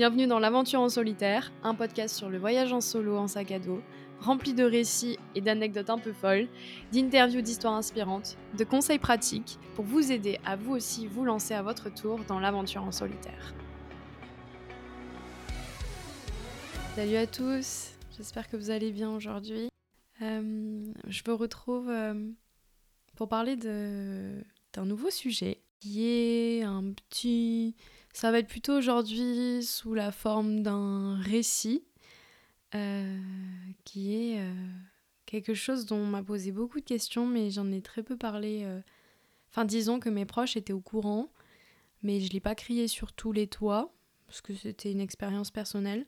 Bienvenue dans l'Aventure en solitaire, un podcast sur le voyage en solo en sac à dos, rempli de récits et d'anecdotes un peu folles, d'interviews d'histoires inspirantes, de conseils pratiques pour vous aider à vous aussi vous lancer à votre tour dans l'aventure en solitaire. Salut à tous, j'espère que vous allez bien aujourd'hui. Euh, je vous retrouve euh, pour parler d'un nouveau sujet qui est un petit... Ça va être plutôt aujourd'hui sous la forme d'un récit euh, qui est euh, quelque chose dont on m'a posé beaucoup de questions, mais j'en ai très peu parlé. Euh. Enfin, disons que mes proches étaient au courant, mais je ne l'ai pas crié sur tous les toits, parce que c'était une expérience personnelle.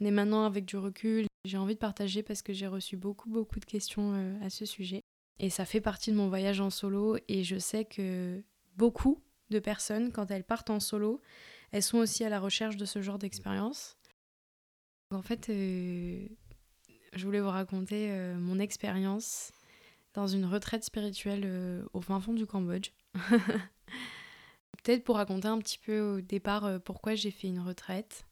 Mais maintenant, avec du recul, j'ai envie de partager parce que j'ai reçu beaucoup, beaucoup de questions à ce sujet. Et ça fait partie de mon voyage en solo, et je sais que beaucoup de personnes, quand elles partent en solo, elles sont aussi à la recherche de ce genre d'expérience. En fait, euh, je voulais vous raconter euh, mon expérience dans une retraite spirituelle euh, au fin fond du Cambodge. Peut-être pour raconter un petit peu au départ pourquoi j'ai fait une retraite.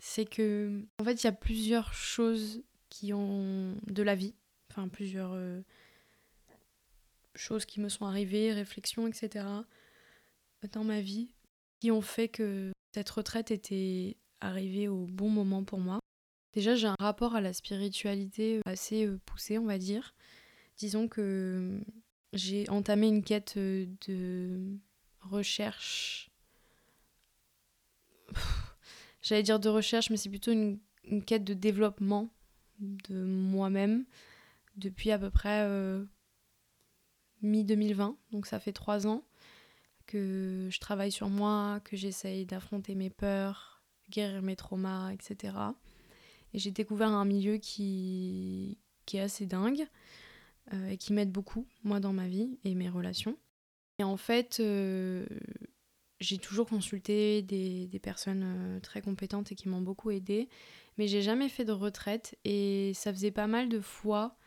c'est que, en fait, il y a plusieurs choses qui ont de la vie, enfin plusieurs choses qui me sont arrivées, réflexions, etc. dans ma vie, qui ont fait que cette retraite était arrivée au bon moment pour moi. Déjà, j'ai un rapport à la spiritualité assez euh, poussé, on va dire. Disons que j'ai entamé une quête euh, de recherche. J'allais dire de recherche, mais c'est plutôt une, quête de développement de moi-même depuis à peu près euh, mi-2020, donc ça fait trois ans que je travaille sur moi, que j'essaye d'affronter mes peurs, guérir mes traumas, etc. Et j'ai découvert un milieu qui, qui est assez dingue euh, et qui m'aide beaucoup, moi, dans ma vie et mes relations. Et en fait, euh, j'ai toujours consulté des, des personnes euh, très compétentes et qui m'ont beaucoup aidé, mais j'ai jamais fait de retraite et ça faisait pas mal de fois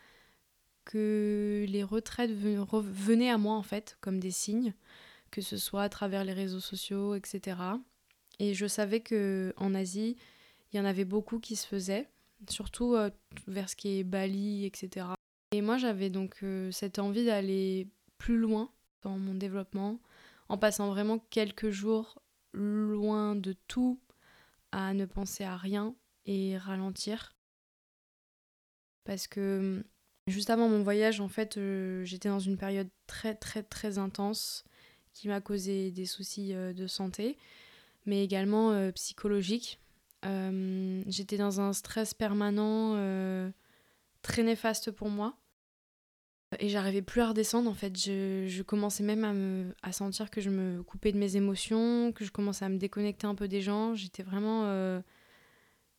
que les retraites venaient à moi en fait comme des signes, que ce soit à travers les réseaux sociaux, etc. Et je savais que en Asie, il y en avait beaucoup qui se faisaient, surtout euh, vers ce qui est Bali, etc. Et moi, j'avais donc euh, cette envie d'aller plus loin dans mon développement, en passant vraiment quelques jours loin de tout, à ne penser à rien et ralentir. Parce que Juste avant mon voyage, en fait, euh, j'étais dans une période très très très intense qui m'a causé des soucis euh, de santé, mais également euh, psychologiques. j'étais dans un stress permanent très néfaste pour moi. Et j'arrivais plus à redescendre en fait. Je, commençais même à, me, à sentir que je me coupais de mes émotions, que je commençais à me déconnecter un peu des gens. J'étais vraiment.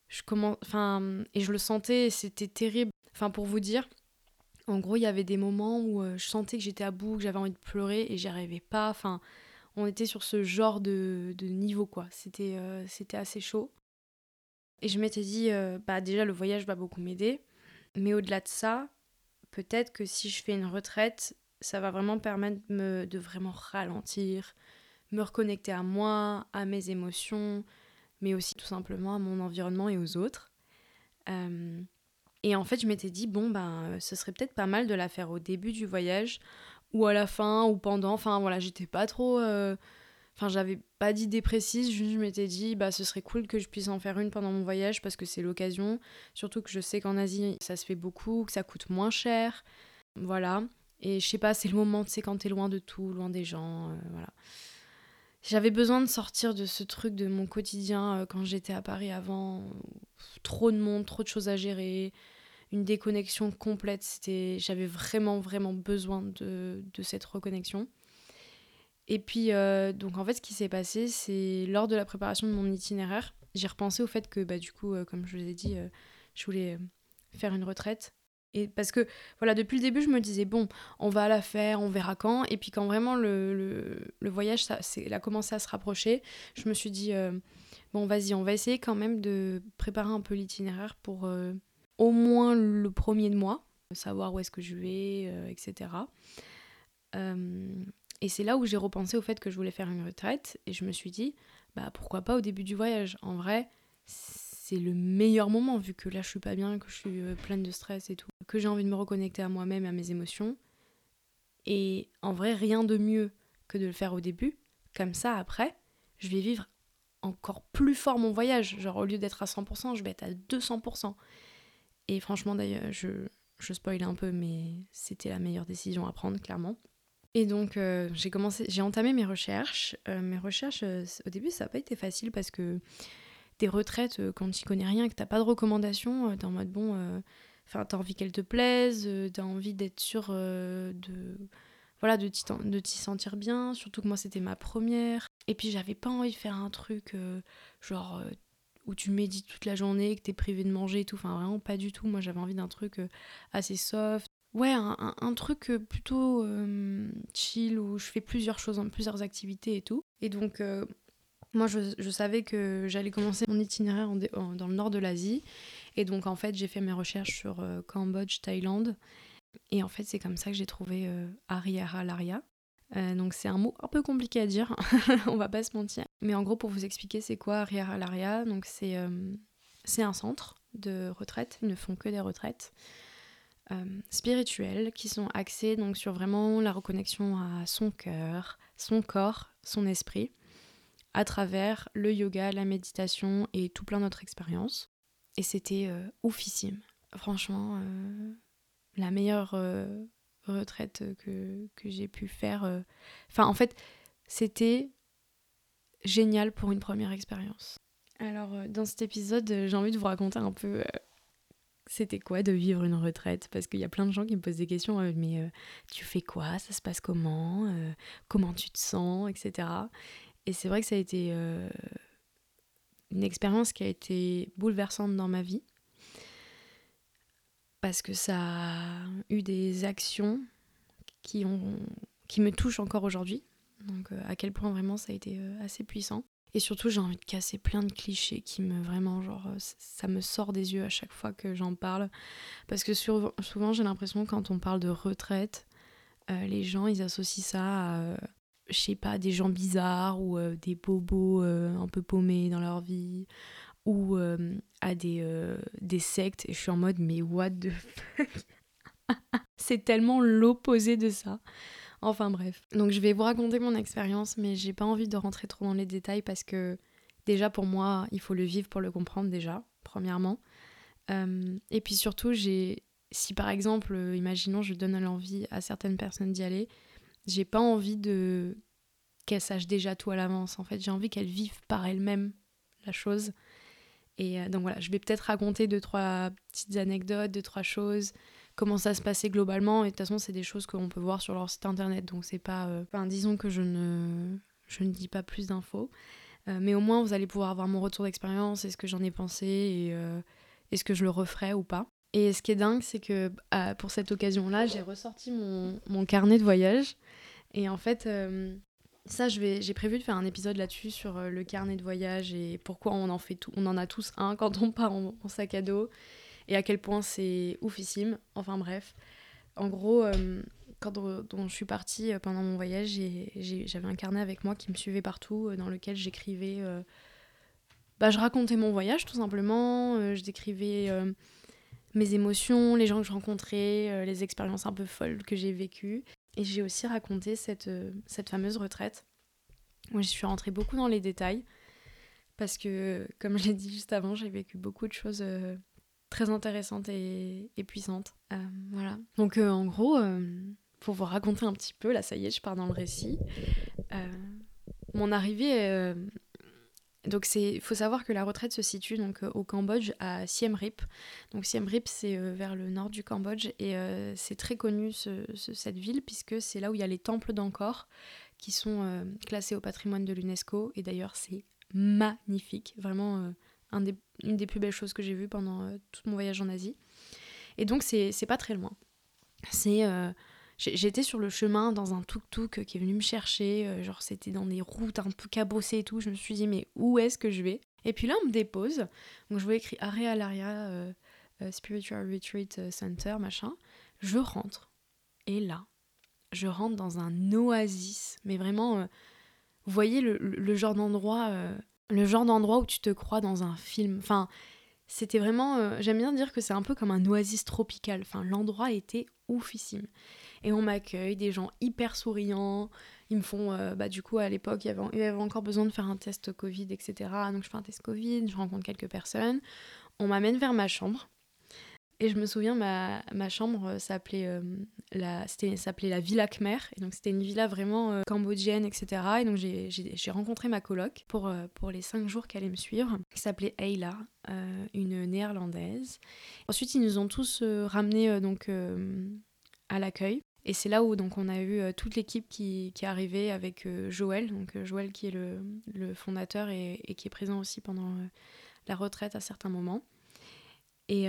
je commence, enfin, et je le sentais, c'était terrible. Enfin, pour vous dire, en gros, il y avait des moments où euh, je sentais que j'étais à bout, que j'avais envie de pleurer et j'y arrivais pas. Enfin, on était sur ce genre de, niveau, quoi. C'était euh, assez chaud. Et je m'étais dit, euh, bah déjà, le voyage va beaucoup m'aider. Mais au-delà de ça, peut-être que si je fais une retraite, ça va vraiment permettre me, de vraiment ralentir, me reconnecter à moi, à mes émotions, mais aussi tout simplement à mon environnement et aux autres. Et en fait, je m'étais dit, bon, ben, euh, ce serait peut-être pas mal de la faire au début du voyage, ou à la fin, ou pendant. Enfin, voilà, j'étais pas trop. Euh, enfin, j'avais pas d'idée précise, juste je m'étais dit, bah, ce serait cool que je puisse en faire une pendant mon voyage parce que c'est l'occasion. Surtout que je sais qu'en Asie, ça se fait beaucoup, que ça coûte moins cher. Voilà. Et je sais pas, c'est le moment, tu sais, loin de tout, loin des gens, euh, voilà. J'avais besoin de sortir de ce truc de mon quotidien quand j'étais à Paris avant. Trop de monde, trop de choses à gérer une déconnexion complète. C'était, j'avais vraiment, vraiment besoin de, cette reconnexion. Et puis, euh, donc en fait, ce qui s'est passé, c'est lors de la préparation de mon itinéraire, j'ai repensé au fait que, bah, du coup, euh, comme je vous ai dit, euh, je voulais faire une retraite. Et parce que, voilà, depuis le début, je me disais, bon, on va la faire, on verra quand. Et puis, quand vraiment le, le, voyage ça, a commencé à se rapprocher, je me suis dit, bon, vas-y, on va essayer quand même de préparer un peu l'itinéraire pour au moins le premier de mois, savoir où est-ce que je vais, euh, etc. Euh, et c'est là où j'ai repensé au fait que je voulais faire une retraite et je me suis dit, bah pourquoi pas au début du voyage. En vrai, c'est le meilleur moment vu que là je suis pas bien, que je suis euh, pleine de stress et tout, que j'ai envie de me reconnecter à moi-même, à mes émotions. Et en vrai, rien de mieux que de le faire au début. Comme ça, après, je vais vivre encore plus fort mon voyage. Genre, au lieu d'être à 100%, je vais être à 200%. Et franchement, d'ailleurs, je, je spoil un peu, mais c'était la meilleure décision à prendre, clairement. Et donc, euh, j'ai entamé mes recherches. Euh, mes recherches, euh, au début, ça n'a pas été facile parce que des retraites, quand tu connais rien, que t'as pas de recommandations, t'es en mode bon, enfin, t'as envie qu'elles te plaisent, t'as envie d'être sûr de, voilà, de t'y sentir bien. Surtout que moi, c'était ma première. Et puis, j'avais pas envie de faire un truc genre où tu médites toute la journée, que t'es privé de manger et tout. Enfin, vraiment pas du tout. Moi, j'avais envie d'un truc assez soft, Ouais, un, truc euh, plutôt euh, chill où je fais plusieurs choses, plusieurs activités et tout. Et donc, euh, moi, je, savais que j'allais commencer mon itinéraire dans le nord de l'Asie. Et donc, en fait, j'ai fait mes recherches sur Cambodge, Thaïlande. Et en fait, c'est comme ça que j'ai trouvé Ariara Laria. donc, c'est un mot un peu compliqué à dire, on va pas se mentir. Mais en gros, pour vous expliquer, c'est quoi Ariara Laria Donc, c'est un centre de retraite. Ils ne font que des retraites. Euh, spirituelles qui sont axées donc sur vraiment la reconnexion à son cœur, son corps, son esprit, à travers le yoga, la méditation et tout plein d'autres expériences. Et c'était euh, oufissime. Franchement, euh, la meilleure retraite que, que j'ai pu faire. Enfin, en fait, c'était génial pour une première expérience. Alors, dans cet épisode, j'ai envie de vous raconter un peu c'était quoi de vivre une retraite? Parce qu'il y a plein de gens qui me posent des questions, euh, mais euh, tu fais quoi? Ça se passe comment? Euh, Comment tu te sens? Etc. Et c'est vrai que ça a été une expérience qui a été bouleversante dans ma vie. Parce que ça a eu des actions qui, ont, qui me touchent encore aujourd'hui. Donc à quel point vraiment ça a été assez puissant. Et surtout, j'ai envie de casser plein de clichés qui me vraiment, genre, euh, ça me sort des yeux à chaque fois que j'en parle. Parce que souvent, j'ai l'impression, quand on parle de retraite, euh, les gens, ils associent ça à, euh, je sais pas, des gens bizarres ou des bobos un peu paumés dans leur vie ou à des, des sectes. Et je suis en mode, mais what the fuck? C'est tellement l'opposé de ça. Enfin bref. Donc je vais vous raconter mon expérience, mais j'ai pas envie de rentrer trop dans les détails parce que déjà pour moi, il faut le vivre pour le comprendre déjà, premièrement. Euh, et puis surtout, j'ai, si par exemple, imaginons, je donne l'envie à certaines personnes d'y aller, j'ai pas envie de qu'elles sachent déjà tout à l'avance. En fait, j'ai envie qu'elles vivent par elles-mêmes la chose. Et euh, donc voilà, je vais peut-être raconter deux, trois petites anecdotes, deux, trois choses comment ça se passait globalement. Et de toute façon, c'est des choses qu'on peut voir sur leur site internet. Donc, c'est pas. Euh, enfin, disons que je ne, je ne dis pas plus d'infos. Euh, mais au moins, vous allez pouvoir avoir mon retour d'expérience et ce que j'en ai pensé et euh, est-ce que je le referai ou pas. Et ce qui est dingue, c'est que pour cette occasion-là, j'ai ressorti mon, mon, carnet de voyage. Et en fait, ça, j'ai prévu de faire un épisode là-dessus sur le carnet de voyage et pourquoi on en fait tout, on en a tous un quand on part en sac à dos et à quel point c'est oufissime. Enfin bref. En gros, euh, quand je suis partie euh, pendant mon voyage, j'avais un carnet avec moi qui me suivait partout, euh, dans lequel j'écrivais. bah, je racontais mon voyage tout simplement, je décrivais mes émotions, les gens que je rencontrais, les expériences un peu folles que j'ai vécues. Et j'ai aussi raconté cette, cette fameuse retraite. Moi, je suis rentrée beaucoup dans les détails parce que, comme je l'ai dit juste avant, j'ai vécu beaucoup de choses très intéressante et, puissante. Euh, voilà. Donc euh, en gros, euh, pour vous raconter un petit peu, là ça y est, je pars dans le récit. mon arrivée, donc c'est, faut savoir que la retraite se situe donc au Cambodge à Siem Reap. Donc Siem Reap c'est vers le nord du Cambodge et c'est très connu cette ville puisque c'est là où il y a les temples d'Angkor qui sont classés au patrimoine de l'UNESCO et d'ailleurs c'est magnifique, vraiment une des plus belles choses que j'ai vues pendant euh, tout mon voyage en Asie. Et donc, c'est pas très loin. C'est. Euh, j'étais sur le chemin dans un tuk-tuk qui est venu me chercher. Euh, genre, c'était dans des routes un peu cabossées et tout. Je me suis dit, mais où est-ce que je vais? Et puis là, on me dépose. Donc, je vois écrit Area Laria Spiritual Retreat Center, machin. Je rentre. Et là, je rentre dans un oasis. Mais vraiment vous voyez le, genre d'endroit, euh, le genre d'endroit où tu te crois dans un film. Enfin, c'était vraiment, euh, j'aime bien dire que c'est un peu comme un oasis tropical. Enfin, l'endroit était oufissime. Et on m'accueille, des gens hyper souriants. Ils me font, euh, bah du coup à l'époque, il y avait encore besoin de faire un test Covid, etc. Donc je fais un test Covid, je rencontre quelques personnes. On m'amène vers ma chambre. Et je me souviens, ma, ma chambre euh, s'appelait euh, la, la Villa Khmer. Et donc, c'était une villa vraiment euh, cambodgienne, etc. Et donc, j'ai, rencontré ma coloc pour, pour les cinq jours qu'elle allait me suivre, qui s'appelait Ayla, une néerlandaise. Ensuite, ils nous ont tous ramenés donc, à l'accueil. Et c'est là où donc, on a eu toute l'équipe qui, qui est arrivée avec Joël, donc Joël qui est le, le fondateur et, et, qui est présent aussi pendant la retraite à certains moments. Et,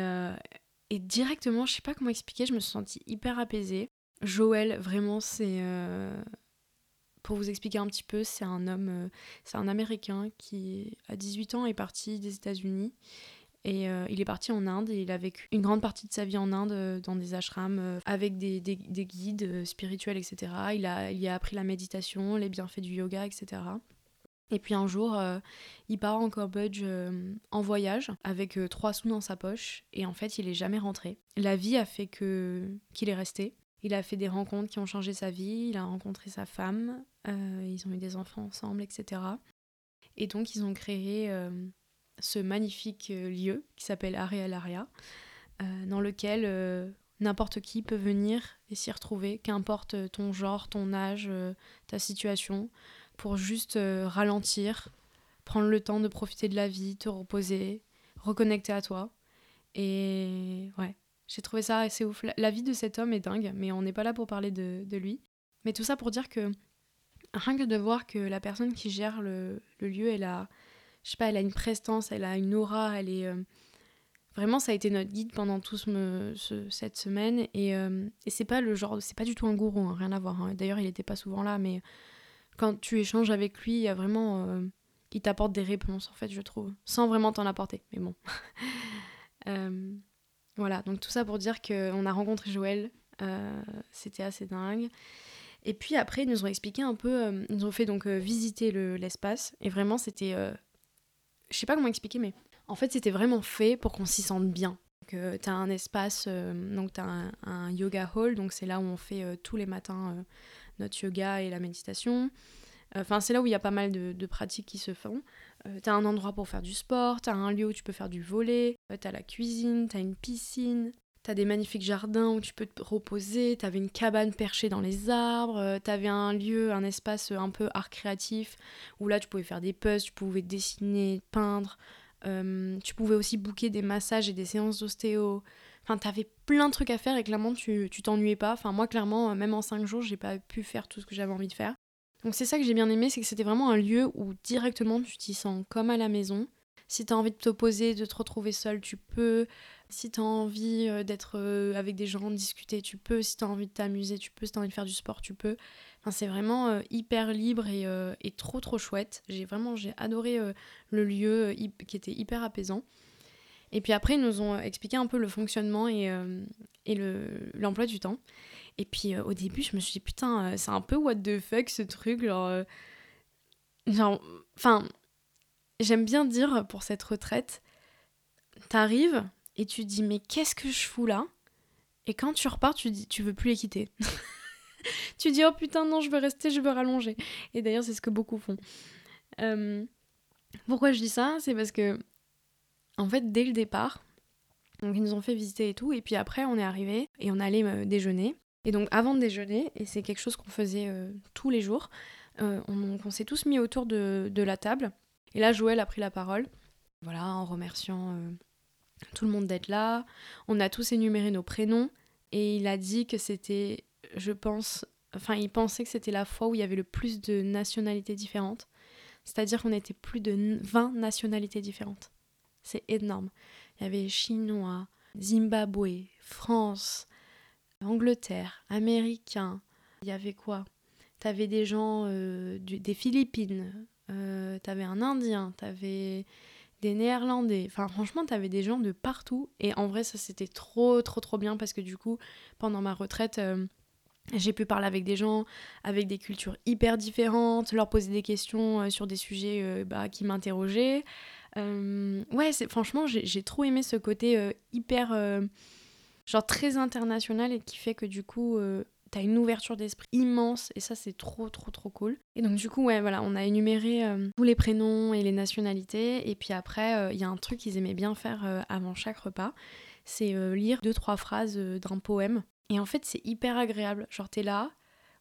et directement, je sais pas comment expliquer, je me suis sentie hyper apaisée. Joël, vraiment, c'est. Euh, pour vous expliquer un petit peu, c'est un homme, euh, c'est un Américain qui, à 18 ans, est parti des États-Unis. Et euh, il est parti en Inde et il a vécu une grande partie de sa vie en Inde dans des ashrams avec des, des, des guides spirituels, etc. Il a, il a appris la méditation, les bienfaits du yoga, etc. Et puis un jour, euh, il part en Cambodge euh, en voyage avec euh, trois sous dans sa poche et en fait, il est jamais rentré. La vie a fait que qu'il est resté. Il a fait des rencontres qui ont changé sa vie. Il a rencontré sa femme. ils ont eu des enfants ensemble, etc. Et donc, ils ont créé ce magnifique lieu qui s'appelle Area Aria, dans lequel n'importe qui peut venir et s'y retrouver, qu'importe ton genre, ton âge, ta situation pour juste euh, ralentir, prendre le temps de profiter de la vie, te reposer, reconnecter à toi. Et ouais, j'ai trouvé ça assez ouf. La, vie de cet homme est dingue, mais on n'est pas là pour parler de, lui. Mais tout ça pour dire que rien que de voir que la personne qui gère le, lieu, elle a, je sais pas, elle a une prestance, elle a une aura, elle est... Euh, vraiment, ça a été notre guide pendant toute ce, cette semaine. Et, euh, et c'est pas le genre, c'est pas du tout un gourou, hein, rien à voir. Hein. D'ailleurs, il n'était pas souvent là, mais quand tu échanges avec lui, il a vraiment. Euh, il t'apporte des réponses, en fait, je trouve, sans vraiment t'en apporter. Mais bon. Euh, voilà, donc tout ça pour dire qu'on a rencontré Joël, euh, c'était assez dingue. Et puis après, ils nous ont expliqué un peu, ils nous ont fait donc visiter l'espace, et vraiment, c'était. je sais pas comment expliquer, mais en fait, c'était vraiment fait pour qu'on s'y sente bien. Tu as un espace, donc tu as un, un, yoga hall, donc c'est là où on fait tous les matins notre yoga et la méditation. Enfin, c'est là où il y a pas mal de, pratiques qui se font. Euh, t'as un endroit pour faire du sport, t'as un lieu où tu peux faire du volet, euh, t'as la cuisine, t'as une piscine, t'as des magnifiques jardins où tu peux te reposer, t'avais une cabane perchée dans les arbres, euh, t'avais un lieu, un espace un peu art créatif où là tu pouvais faire des puzzles, tu pouvais dessiner, peindre, tu pouvais aussi booker des massages et des séances d'ostéo. Enfin, t'avais plein de trucs à faire et clairement, tu t'ennuyais pas. Enfin, moi, clairement, euh, même en 5 jours, j'ai pas pu faire tout ce que j'avais envie de faire. Donc, c'est ça que j'ai bien aimé, c'est que c'était vraiment un lieu où directement tu t'y sens comme à la maison. Si t'as envie de te poser, de te retrouver seul, tu peux. Si t'as envie euh, d'être euh, avec des gens, de discuter, tu peux. Si t'as envie de t'amuser, tu peux. Si t'as envie de faire du sport, tu peux. Enfin, c'est vraiment hyper libre et, et, trop trop chouette. J'ai vraiment j'ai adoré le lieu qui était hyper apaisant. Et puis après, ils nous ont expliqué un peu le fonctionnement et, euh, et l'emploi du temps. Et puis euh, au début, je me suis dit, putain, euh, c'est un peu what the fuck ce truc. Genre, genre enfin, j'aime bien dire pour cette retraite, t'arrives et tu dis, mais qu'est-ce que je fous là? Et quand tu repars, tu dis, tu veux plus les quitter. tu dis, oh putain, non, je veux rester, je veux rallonger. Et d'ailleurs, c'est ce que beaucoup font. pourquoi je dis ça? C'est parce que en fait, dès le départ, donc ils nous ont fait visiter et tout, et puis après on est arrivé et on allait euh, déjeuner. Et donc avant de déjeuner, et c'est quelque chose qu'on faisait euh, tous les jours, euh, on, s'est tous mis autour de, la table. Et là, Joël a pris la parole, voilà, en remerciant tout le monde d'être là. On a tous énuméré nos prénoms, et il a dit que c'était, je pense, enfin il pensait que c'était la fois où il y avait le plus de nationalités différentes. C'est-à-dire qu'on était plus de 20 nationalités différentes. C'est énorme. Il y avait Chinois, Zimbabwe, France, Angleterre, Américains. Il y avait quoi? T'avais des gens euh, des Philippines, euh, t'avais un Indien, t'avais des Néerlandais. Enfin, franchement, t'avais des gens de partout. Et en vrai, ça c'était trop, trop, trop bien parce que du coup, pendant ma retraite, euh, J'ai pu parler avec des gens avec des cultures hyper différentes, leur poser des questions sur des sujets bah, qui m'interrogeaient. Euh, ouais, franchement, j'ai trop aimé ce côté hyper, genre très international et qui fait que du coup, t'as une ouverture d'esprit immense et ça, c'est trop, trop, trop cool. Et donc, du coup, ouais, voilà, on a énuméré tous les prénoms et les nationalités. Et puis après, il y a un truc qu'ils aimaient bien faire avant chaque repas c'est lire deux, trois phrases d'un poème et en fait, c'est hyper agréable. Genre, t'es là,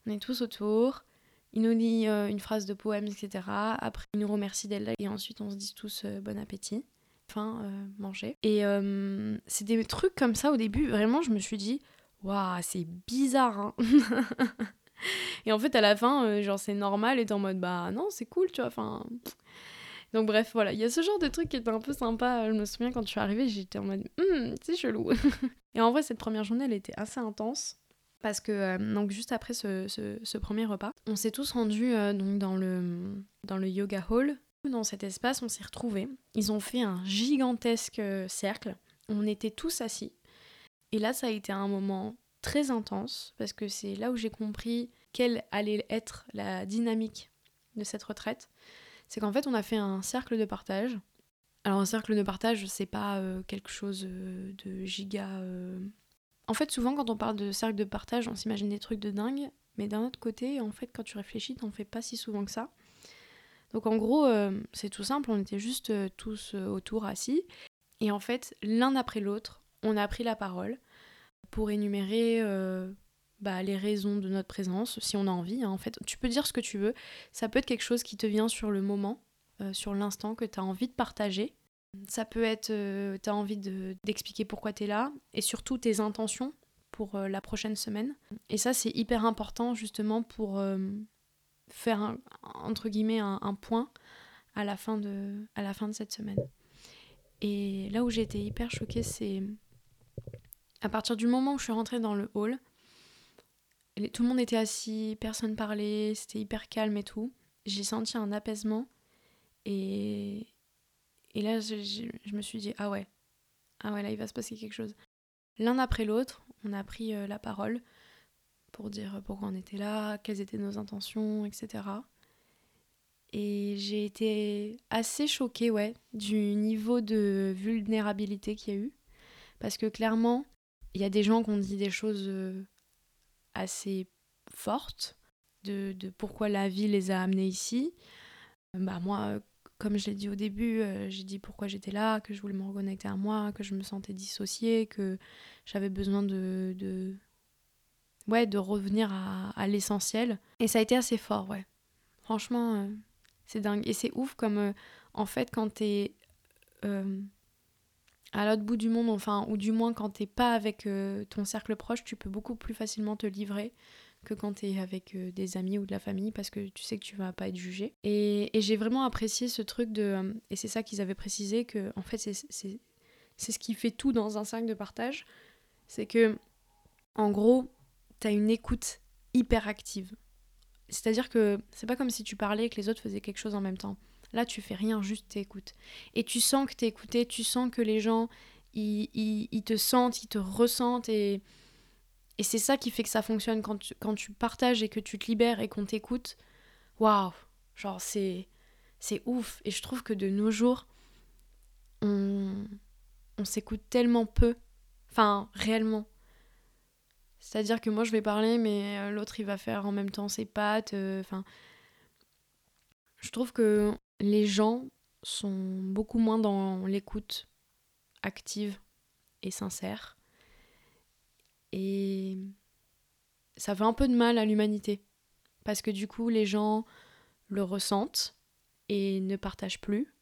on est tous autour, il nous dit euh, une phrase de poème, etc. Après, il nous remercie là et ensuite, on se dit tous euh, bon appétit. Enfin, euh, manger. Et c'est des trucs comme ça au début, vraiment, je me suis dit, waouh, c'est bizarre. Hein et en fait, à la fin, genre, c'est normal et en mode, bah non, c'est cool, tu vois. Enfin. Donc bref, voilà, il y a ce genre de truc qui était un peu sympa. Je me souviens quand je suis arrivée, j'étais en mode, hum, c'est chelou. Et en vrai, cette première journée, elle était assez intense. Parce que euh, donc juste après ce, ce, premier repas, on s'est tous rendus euh, donc dans le, dans le yoga hall. Dans cet espace, on s'est retrouvés. Ils ont fait un gigantesque euh, cercle. On était tous assis. Et là, ça a été un moment très intense parce que c'est là où j'ai compris quelle allait être la dynamique de cette retraite. C'est qu'en fait, on a fait un cercle de partage alors un cercle de partage, c'est pas quelque chose de giga. Euh. En fait, souvent quand on parle de cercle de partage, on s'imagine des trucs de dingue, mais d'un autre côté, en fait, quand tu réfléchis, t'en fais pas si souvent que ça. Donc en gros, c'est tout simple, on était juste tous autour assis, et en fait, l'un après l'autre, on a pris la parole pour énumérer bah, les raisons de notre présence, si on a envie. Hein. En fait, tu peux dire ce que tu veux. Ça peut être quelque chose qui te vient sur le moment, euh, sur l'instant que tu as envie de partager. Ça peut être, euh, tu as envie d'expliquer pourquoi tu es là et surtout tes intentions pour euh, la prochaine semaine. Et ça, c'est hyper important justement pour faire, un, entre guillemets, un, point à la, fin de, à la fin de cette semaine. Et là où j'ai été hyper choquée, c'est à partir du moment où je suis rentrée dans le hall, tout le monde était assis, personne parlait, c'était hyper calme et tout. J'ai senti un apaisement et, et là, je, me suis dit, ah ouais, ah ouais, là, il va se passer quelque chose. L'un après l'autre, on a pris euh, la parole pour dire pourquoi on était là, quelles étaient nos intentions, etc. Et j'ai été assez choquée, ouais, du niveau de vulnérabilité qu'il y a eu. Parce que clairement, il y a des gens qui ont dit des choses euh, assez fortes de, de pourquoi la vie les a amenés ici. Bah moi, comme je l'ai dit au début, euh, j'ai dit pourquoi j'étais là, que je voulais me reconnecter à moi, que je me sentais dissociée, que j'avais besoin de, de, ouais, de revenir à, l'essentiel. Et ça a été assez fort, ouais. Franchement, euh, c'est dingue. Et c'est ouf comme, euh, en fait, quand t'es à l'autre bout du monde, enfin, ou du moins quand t'es pas avec ton cercle proche, tu peux beaucoup plus facilement te livrer que quand tu es avec euh, des amis ou de la famille parce que tu sais que tu vas pas être jugé. Et, j'ai vraiment apprécié ce truc de. Euh, et c'est ça qu'ils avaient précisé que, en fait, c'est ce qui fait tout dans un cercle de partage. C'est que, en gros, tu as une écoute hyper active. C'est-à-dire que c'est pas comme si tu parlais et que les autres faisaient quelque chose en même temps. Là, tu fais rien, juste t'écoutes. Et tu sens que t'es écouté, tu sens que les gens, ils, ils te sentent, ils te ressentent et et c'est ça qui fait que ça fonctionne quand tu, quand tu partages et que tu te libères et qu'on t'écoute. Waouh Genre, c'est, c'est ouf. Et je trouve que de nos jours, on, on s'écoute tellement peu. Enfin, réellement. C'est-à-dire que moi, je vais parler, mais euh, l'autre, il va faire en même temps ses pattes. Euh, enfin, je trouve que les gens sont beaucoup moins dans l'écoute active et sincère. Et ça fait un peu de mal à l'humanité. Parce que du coup, les gens le ressentent et ne partagent plus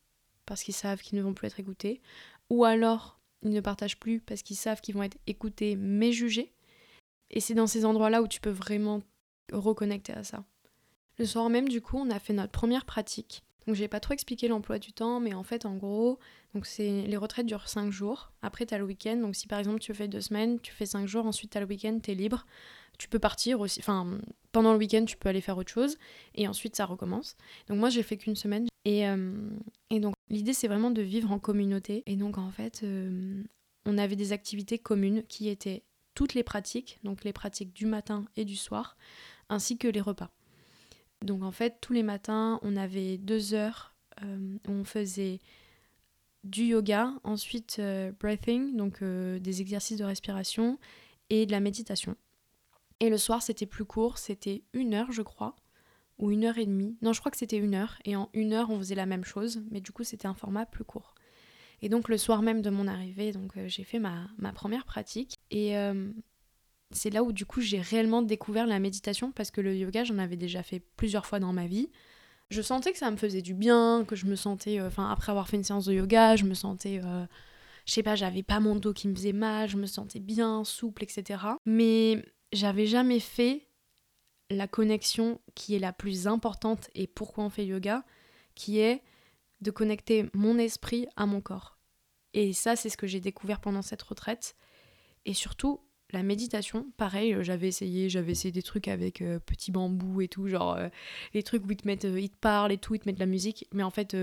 parce qu'ils savent qu'ils ne vont plus être écoutés. Ou alors, ils ne partagent plus parce qu'ils savent qu'ils vont être écoutés mais jugés. Et c'est dans ces endroits-là où tu peux vraiment reconnecter à ça. Le soir même, du coup, on a fait notre première pratique donc j'ai pas trop expliqué l'emploi du temps, mais en fait en gros, donc c'est les retraites durent 5 jours. Après tu as le week-end, donc si par exemple tu fais deux semaines, tu fais 5 jours, ensuite tu as le week-end, tu es libre. Tu peux partir aussi, enfin pendant le week-end tu peux aller faire autre chose et ensuite ça recommence. Donc moi j'ai fait qu'une semaine et, euh, et donc l'idée c'est vraiment de vivre en communauté et donc en fait euh, on avait des activités communes qui étaient toutes les pratiques, donc les pratiques du matin et du soir, ainsi que les repas. Donc en fait, tous les matins, on avait deux heures euh, où on faisait du yoga, ensuite euh, breathing, donc euh, des exercices de respiration et de la méditation. Et le soir, c'était plus court, c'était une heure, je crois, ou une heure et demie. Non, je crois que c'était une heure, et en une heure, on faisait la même chose, mais du coup, c'était un format plus court. Et donc, le soir même de mon arrivée, donc j'ai fait ma, ma, première pratique. Et c'est là où du coup j'ai réellement découvert la méditation parce que le yoga j'en avais déjà fait plusieurs fois dans ma vie. Je sentais que ça me faisait du bien, que je me sentais, euh, enfin après avoir fait une séance de yoga, je me sentais, euh, je sais pas, j'avais pas mon dos qui me faisait mal, je me sentais bien, souple, etc. Mais j'avais jamais fait la connexion qui est la plus importante et pourquoi on fait yoga, qui est de connecter mon esprit à mon corps. Et ça, c'est ce que j'ai découvert pendant cette retraite. Et surtout, la méditation, pareil, euh, j'avais essayé, j'avais essayé des trucs avec euh, petits bambous et tout, genre euh, les trucs où ils te mettent, ils te parlent et tout, ils te mettent de la musique, mais en fait,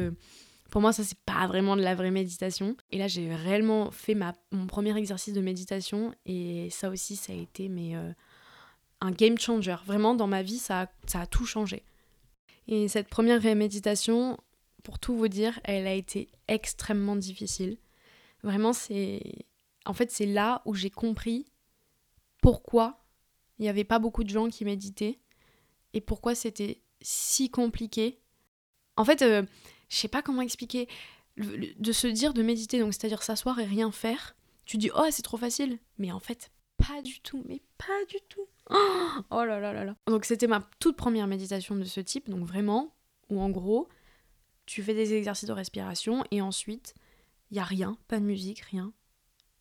pour moi, ça c'est pas vraiment de la vraie méditation. Et là, j'ai réellement fait ma, mon premier exercice de méditation, et ça aussi, ça a été mais, un game changer. Vraiment, dans ma vie, ça a, ça a tout changé. Et cette première méditation, pour tout vous dire, elle a été extrêmement difficile. Vraiment, c'est. En fait, c'est là où j'ai compris pourquoi il n'y avait pas beaucoup de gens qui méditaient et pourquoi c'était si compliqué. En fait, euh, je sais pas comment expliquer. de se dire de méditer, donc c'est-à-dire s'asseoir et rien faire, tu dis oh c'est trop facile, mais en fait pas du tout, mais pas du tout. Oh, là là là là. Donc c'était ma toute première méditation de ce type, donc vraiment où en gros tu fais des exercices de respiration et ensuite il y a rien, pas de musique, rien,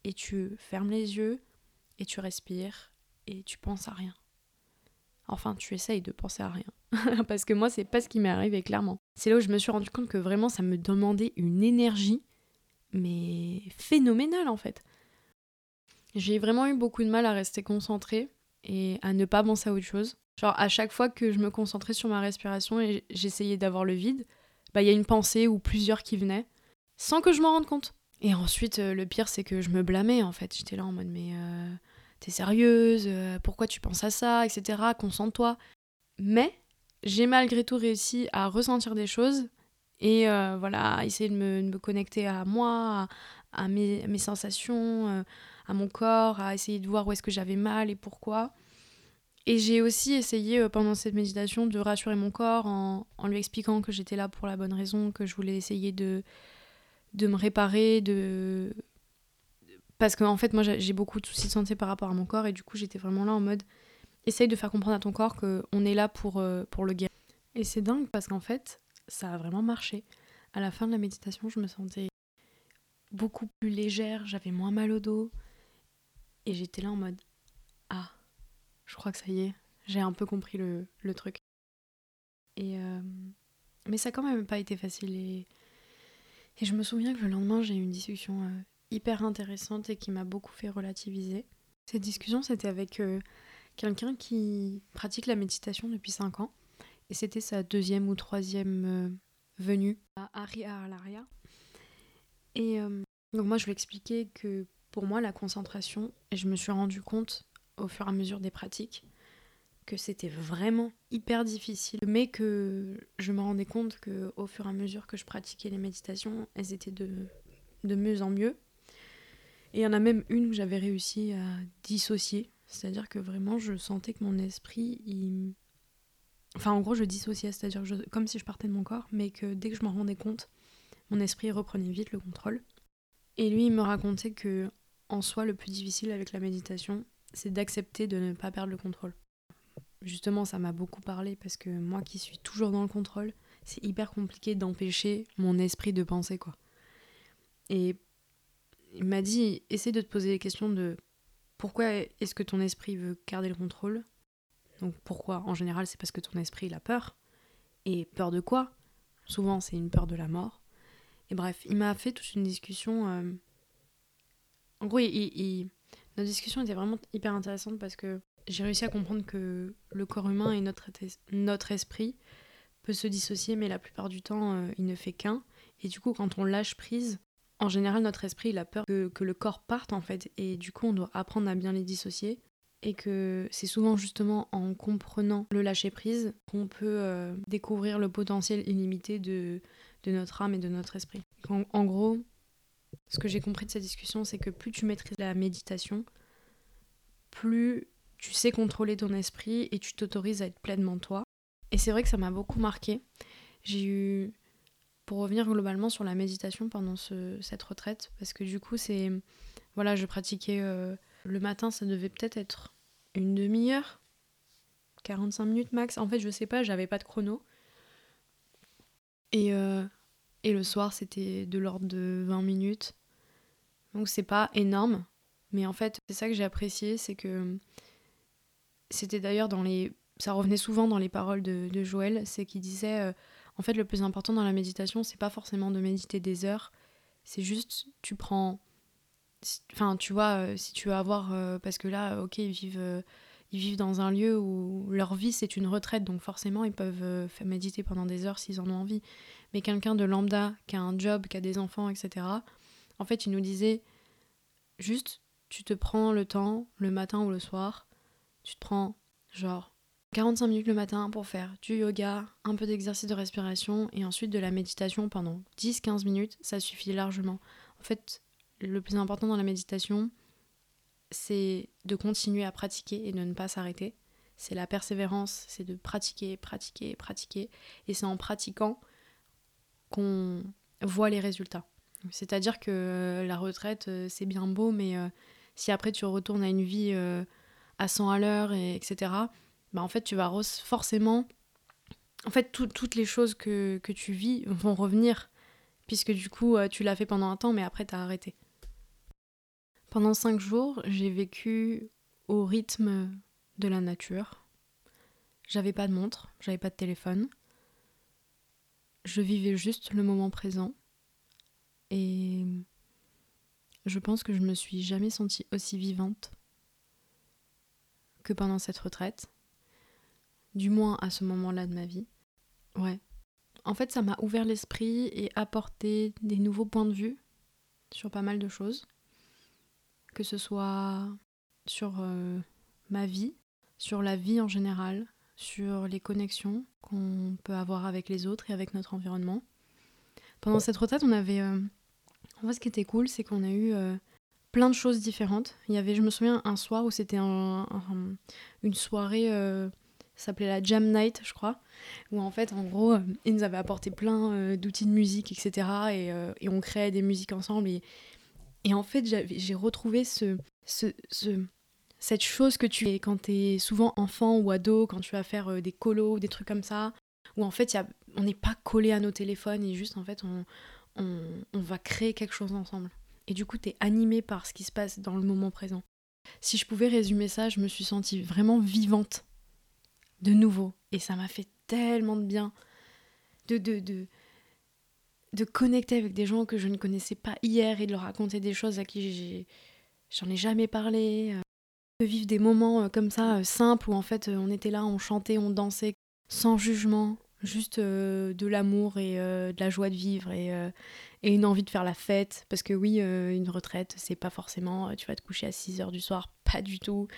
et tu fermes les yeux, et tu respires et tu penses à rien. Enfin, tu essayes de penser à rien. Parce que moi, c'est pas ce qui m'est arrivé, clairement. C'est là où je me suis rendu compte que vraiment, ça me demandait une énergie, mais phénoménale en fait. J'ai vraiment eu beaucoup de mal à rester concentrée et à ne pas penser à autre chose. Genre, à chaque fois que je me concentrais sur ma respiration et j'essayais d'avoir le vide, bah, il y a une pensée ou plusieurs qui venaient, sans que je m'en rende compte. Et ensuite, euh, le pire, c'est que je me blâmais en fait. J'étais là en mode, mais euh, t'es sérieuse euh, Pourquoi tu penses à ça Etc. Concentre-toi. Mais j'ai malgré tout réussi à ressentir des choses et voilà, essayer de me, connecter à moi, à, mes, mes, sensations, à mon corps, à essayer de voir où est-ce que j'avais mal et pourquoi. Et j'ai aussi essayé pendant cette méditation de rassurer mon corps en, en lui expliquant que j'étais là pour la bonne raison, que je voulais essayer de de me réparer, de parce qu'en en fait moi j'ai beaucoup de soucis de santé par rapport à mon corps et du coup j'étais vraiment là en mode essaye de faire comprendre à ton corps qu'on est là pour, euh, pour le guérir. Et c'est dingue parce qu'en fait ça a vraiment marché. À la fin de la méditation je me sentais beaucoup plus légère, j'avais moins mal au dos et j'étais là en mode ah je crois que ça y est, j'ai un peu compris le, le truc. Et euh, mais ça a quand même pas été facile et et je me souviens que le lendemain, j'ai eu une discussion euh, hyper intéressante et qui m'a beaucoup fait relativiser. Cette discussion, c'était avec euh, quelqu'un qui pratique la méditation depuis 5 ans. Et c'était sa deuxième ou troisième euh, venue à Alaria. Et donc moi, je lui expliquais que pour moi, la concentration, et je me suis rendu compte au fur et à mesure des pratiques, que c'était vraiment hyper difficile, mais que je me rendais compte que au fur et à mesure que je pratiquais les méditations, elles étaient de, de mieux en mieux. Et il y en a même une où j'avais réussi à dissocier, c'est-à-dire que vraiment je sentais que mon esprit, enfin en gros je dissociais, c'est-à-dire comme si je partais de mon corps, mais que dès que je m'en rendais compte, mon esprit reprenait vite le contrôle. Et lui, il me racontait que en soi, le plus difficile avec la méditation, c'est d'accepter de ne pas perdre le contrôle justement, ça m'a beaucoup parlé parce que moi qui suis toujours dans le contrôle, c'est hyper compliqué d'empêcher mon esprit de penser, quoi. Et il m'a dit, essaie de te poser les questions de pourquoi est-ce que ton esprit veut garder le contrôle? Donc pourquoi? En général, c'est parce que ton esprit, il a peur. Et peur de quoi? Souvent, c'est une peur de la mort. Et bref, il m'a fait toute une discussion. Euh, en gros, il... notre discussion était vraiment hyper intéressante parce que j'ai réussi à comprendre que le corps humain et notre, notre esprit peut se dissocier, mais la plupart du temps, euh, il ne fait qu'un. Et du coup, quand on lâche prise, en général, notre esprit, il a peur que, que, le corps parte, en fait. Et du coup, on doit apprendre à bien les dissocier. Et que c'est souvent justement en comprenant le lâcher-prise qu'on peut euh, découvrir le potentiel illimité de, de notre âme et de notre esprit. En gros, ce que j'ai compris de cette discussion, c'est que plus tu maîtrises la méditation, plus tu sais contrôler ton esprit et tu t'autorises à être pleinement toi. Et c'est vrai que ça m'a beaucoup marqué. J'ai eu pour revenir globalement sur la méditation pendant cette retraite, parce que du coup, c'est. Voilà, je pratiquais euh, le matin, ça devait peut-être être une demi-heure, 45 minutes max. En fait, je sais pas, j'avais pas de chrono. Et, euh, et le soir, c'était de l'ordre de 20 minutes. Donc, c'est pas énorme. Mais en fait, c'est ça que j'ai apprécié, c'est que. C'était d'ailleurs dans les. Ça revenait souvent dans les paroles de, de Joël, c'est qu'il disait. Euh, en fait, le plus important dans la méditation, c'est pas forcément de méditer des heures, c'est juste, tu prends. Enfin, tu vois, euh, si tu veux avoir. Euh, parce que là, ok, ils vivent, ils vivent dans un lieu où leur vie, c'est une retraite, donc forcément, ils peuvent méditer pendant des heures s'ils en ont envie. Mais quelqu'un de lambda, qui a un job, qui a des enfants, etc., en fait, il nous disait juste, tu te prends le temps, le matin ou le soir, tu te prends genre 45 minutes le matin pour faire du yoga, un peu d'exercice de respiration et ensuite de la méditation pendant 10-15 minutes, ça suffit largement. En fait, le plus important dans la méditation, c'est de continuer à pratiquer et de ne pas s'arrêter. C'est la persévérance, c'est de pratiquer, pratiquer, pratiquer. Et c'est en pratiquant qu'on voit les résultats. C'est-à-dire que la retraite, euh, c'est bien beau, mais euh, si après tu retournes à une vie euh, à 100 à l'heure, et etc., bah, en fait, tu vas forcément. En fait, toutes les choses que, tu vis vont revenir, puisque du coup, euh, tu l'as fait pendant un temps, mais après, tu as arrêté. Pendant cinq jours, j'ai vécu au rythme de la nature. J'avais pas de montre, j'avais pas de téléphone. Je vivais juste le moment présent. Et je pense que je me suis jamais sentie aussi vivante pendant cette retraite du moins à ce moment-là de ma vie. Ouais. En fait, ça m'a ouvert l'esprit et apporté des nouveaux points de vue sur pas mal de choses. Que ce soit sur euh, ma vie, sur la vie en général, sur les connexions qu'on peut avoir avec les autres et avec notre environnement. Pendant cette retraite, on avait... Euh, en fait, ce qui était cool, c'est qu'on a eu euh, plein de choses différentes. Il y avait, je me souviens, un soir où c'était un, une soirée ça s'appelait la Jam Night, je crois, où en fait, en gros, euh, ils nous avaient apporté plein euh, d'outils de musique, etc. Euh, et, on créait des musiques ensemble. Et, en fait, j'ai retrouvé ce, ce, cette chose que tu fais quand tu es souvent enfant ou ado, quand tu vas faire des colos ou des trucs comme ça, où en fait, on n'est pas collé à nos téléphones et juste, en fait, on va créer quelque chose ensemble. Et du coup, tu es animé par ce qui se passe dans le moment présent. Si je pouvais résumer ça, je me suis sentie vraiment vivante de nouveau. Et ça m'a fait tellement de bien de, de, de, de connecter avec des gens que je ne connaissais pas hier et de leur raconter des choses à qui j'en ai, jamais parlé. Euh, de vivre des moments euh, comme ça, euh, simples, où en fait on était là, on chantait, on dansait, sans jugement, juste de l'amour et de la joie de vivre et, et, une envie de faire la fête. Parce que oui, une retraite, c'est pas forcément tu vas te coucher à 6 heures du soir, pas du tout.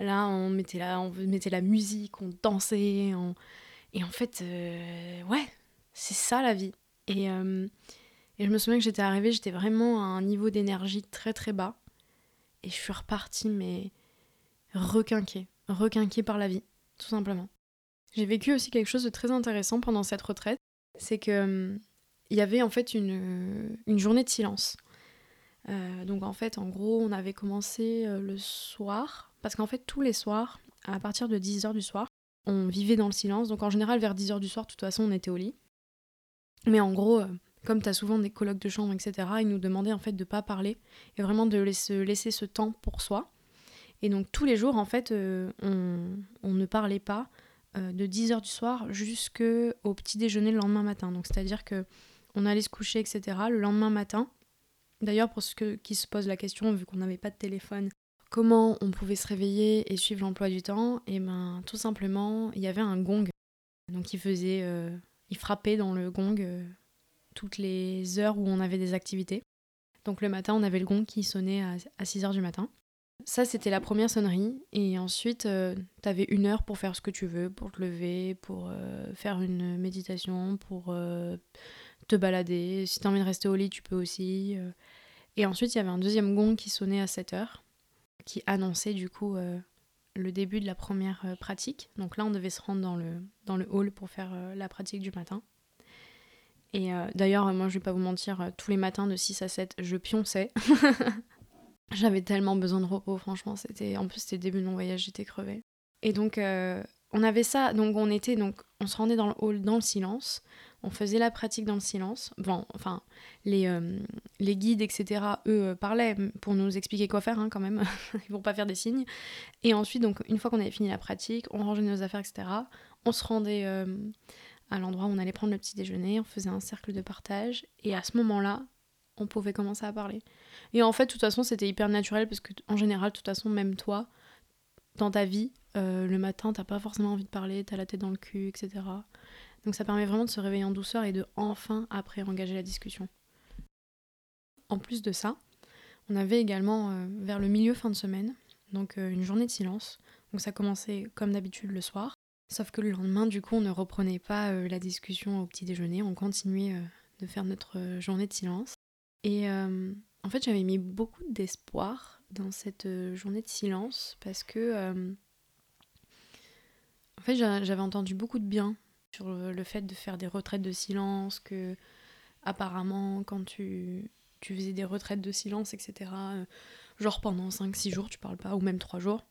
Là, on mettait la, on mettait la musique, on dansait. Et en fait, euh, ouais, c'est ça la vie. Et, euh, et, je me souviens que j'étais arrivée, j'étais vraiment à un niveau d'énergie très très bas. Et je suis repartie, mais requinquée. Requinquée par la vie, tout simplement. J'ai vécu aussi quelque chose de très intéressant pendant cette retraite. C'est que euh, il y avait en fait une, une journée de silence. donc en fait, en gros, on avait commencé le soir parce qu'en fait, tous les soirs, à partir de 10h du soir, on vivait dans le silence. Donc en général, vers 10h du soir, de toute façon, on était au lit. Mais en gros, euh, comme tu as souvent des colloques de chambre, etc., ils nous demandaient en fait de pas parler et vraiment de laisser, laisser ce temps pour soi. Et donc tous les jours, en fait, euh, on, ne parlait pas euh, de 10h du soir jusqu'au petit déjeuner le lendemain matin. Donc c'est-à-dire que on allait se coucher, etc. Le lendemain matin, D'ailleurs, pour ceux qui se posent la question, vu qu'on n'avait pas de téléphone Comment on pouvait se réveiller et suivre l'emploi du temps Et ben tout simplement, il y avait un gong. Donc il faisait, euh, il frappait dans le gong euh, toutes les heures où on avait des activités. Donc le matin, on avait le gong qui sonnait à 6 h du matin. Ça, c'était la première sonnerie. Et ensuite, euh, tu avais une heure pour faire ce que tu veux, pour te lever, pour euh, faire une méditation, pour euh, te balader. Si tu as envie de rester au lit, tu peux aussi. Et ensuite, il y avait un deuxième gong qui sonnait à 7 heures, qui annonçait du coup le début de la première pratique. Donc là, on devait se rendre dans le, dans le hall pour faire la pratique du matin. Et d'ailleurs, moi, je vais pas vous mentir, tous les matins de 6 à 7, je pionçais. J'avais tellement besoin de repos, franchement. C'était en plus c'était début de mon voyage, j'étais crevée. Et donc euh, on avait ça, donc on était donc on se rendait dans le hall dans le silence. On faisait la pratique dans le silence. Bon, enfin, les, euh, les guides, etc., eux, euh, parlaient pour nous expliquer quoi faire, hein, quand même, pour pas faire des signes. Et ensuite, donc, une fois qu'on avait fini la pratique, on rangeait nos affaires, etc., on se rendait à l'endroit où on allait prendre le petit déjeuner, on faisait un cercle de partage, et à ce moment-là, on pouvait commencer à parler. Et en fait, de toute façon, c'était hyper naturel parce que, en général, de toute façon, même toi, dans ta vie, euh, le matin, t'as pas forcément envie de parler, t'as la tête dans le cul, etc. Donc ça permet vraiment de se réveiller en douceur et de enfin, après, engager la discussion. En plus de ça, on avait également, euh, vers le milieu fin de semaine, donc euh, une journée de silence. Donc ça commençait comme d'habitude le soir. Sauf que le lendemain, du coup, on ne reprenait pas la discussion au petit déjeuner, on continuait de faire notre journée de silence. Et euh, en fait, j'avais mis beaucoup d'espoir dans cette euh, journée de silence parce que, euh, en fait, j'avais entendu beaucoup de bien sur le fait de faire des retraites de silence, que apparemment, quand tu, tu faisais des retraites de silence, etc., genre pendant 5-6 jours, tu parles pas, ou même 3 jours,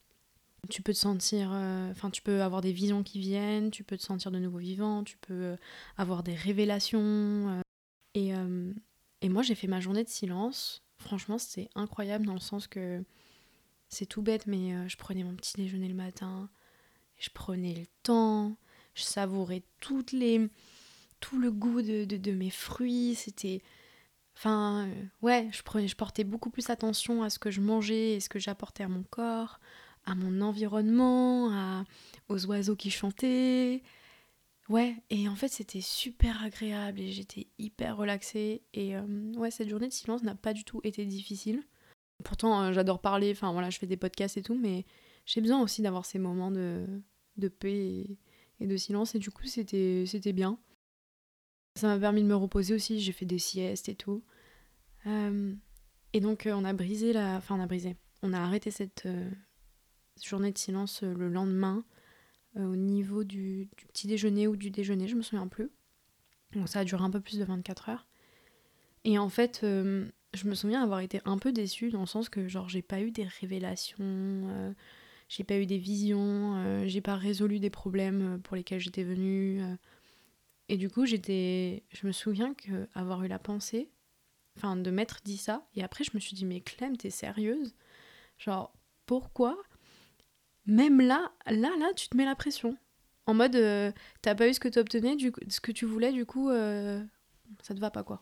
tu peux te sentir, enfin, tu peux avoir des visions qui viennent, tu peux te sentir de nouveau vivant, tu peux avoir des révélations. et et moi, j'ai fait ma journée de silence. Franchement, c'était incroyable dans le sens que c'est tout bête, mais euh, je prenais mon petit déjeuner le matin, je prenais le temps, je savourais toutes les, tout le goût de, de, mes fruits. C'était. Enfin, euh, ouais, je, prenais, je portais beaucoup plus attention à ce que je mangeais et ce que j'apportais à mon corps, à mon environnement, à, aux oiseaux qui chantaient, Ouais, et en fait c'était super agréable et j'étais hyper relaxée. Et euh, ouais, cette journée de silence n'a pas du tout été difficile. Pourtant, euh, j'adore parler, enfin voilà, je fais des podcasts et tout, mais j'ai besoin aussi d'avoir ces moments de, de paix et, de silence. Et du coup, c'était, bien. Ça m'a permis de me reposer aussi, j'ai fait des siestes et tout. Euh, et donc, on a brisé la. Enfin, on a brisé. On a arrêté cette journée de silence le lendemain au niveau du, petit déjeuner ou du déjeuner, je me souviens plus. Donc ça a duré un peu plus de 24 heures. Et en fait, euh, je me souviens avoir été un peu déçue dans le sens que genre j'ai pas eu des révélations, euh, j'ai pas eu des visions, j'ai pas résolu des problèmes pour lesquels j'étais venue. et du coup, j'étais, je me souviens que avoir eu la pensée, enfin de m'être dit ça, et après je me suis dit mais Clem, t'es sérieuse? Genre pourquoi? Même là, là, là, tu te mets la pression. En mode, euh, t'as pas eu ce que tu obtenais, du ce que tu voulais, du coup, euh, ça te va pas quoi.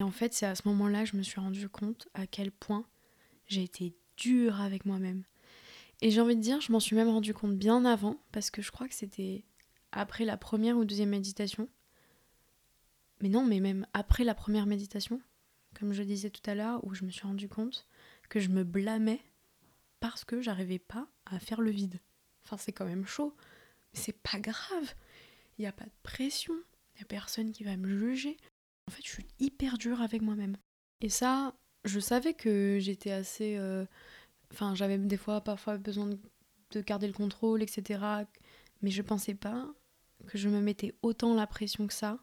Et en fait, c'est à ce moment-là que je me suis rendu compte à quel point j'ai été dure avec moi-même. Et j'ai envie de dire, je m'en suis même rendu compte bien avant, parce que je crois que c'était après la première ou deuxième méditation. Mais non, mais même après la première méditation, comme je disais tout à l'heure, où je me suis rendu compte que je me blâmais parce que j'arrivais pas à faire le vide. Enfin, c'est quand même chaud, mais c'est pas grave. Il n'y a pas de pression, il n'y a personne qui va me juger. En fait, je suis hyper dure avec moi-même. Et ça, je savais que j'étais assez. Euh, enfin, j'avais des fois parfois besoin de, garder le contrôle, etc. Mais je pensais pas que je me mettais autant la pression que ça.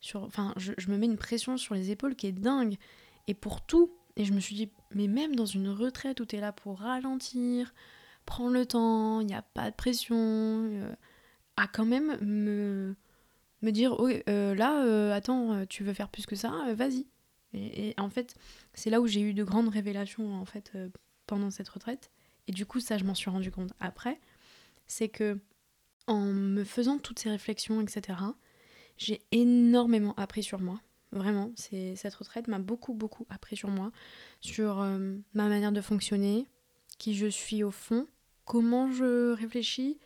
Sur... Enfin, je, je me mets une pression sur les épaules qui est dingue. Et pour tout, et je me suis dit, mais même dans une retraite où tu es là pour ralentir, prendre le temps, il n'y a pas de pression, euh, à quand même me, me dire, euh, là, euh, attends, tu veux faire plus que ça, vas-y. Et, en fait, c'est là où j'ai eu de grandes révélations en fait pendant cette retraite. Et du coup, ça, je m'en suis rendu compte après. C'est que en me faisant toutes ces réflexions, etc., j'ai énormément appris sur moi. Vraiment, c'est cette retraite m'a beaucoup beaucoup appris sur moi, sur euh, ma manière de fonctionner, qui je suis au fond, comment je réfléchis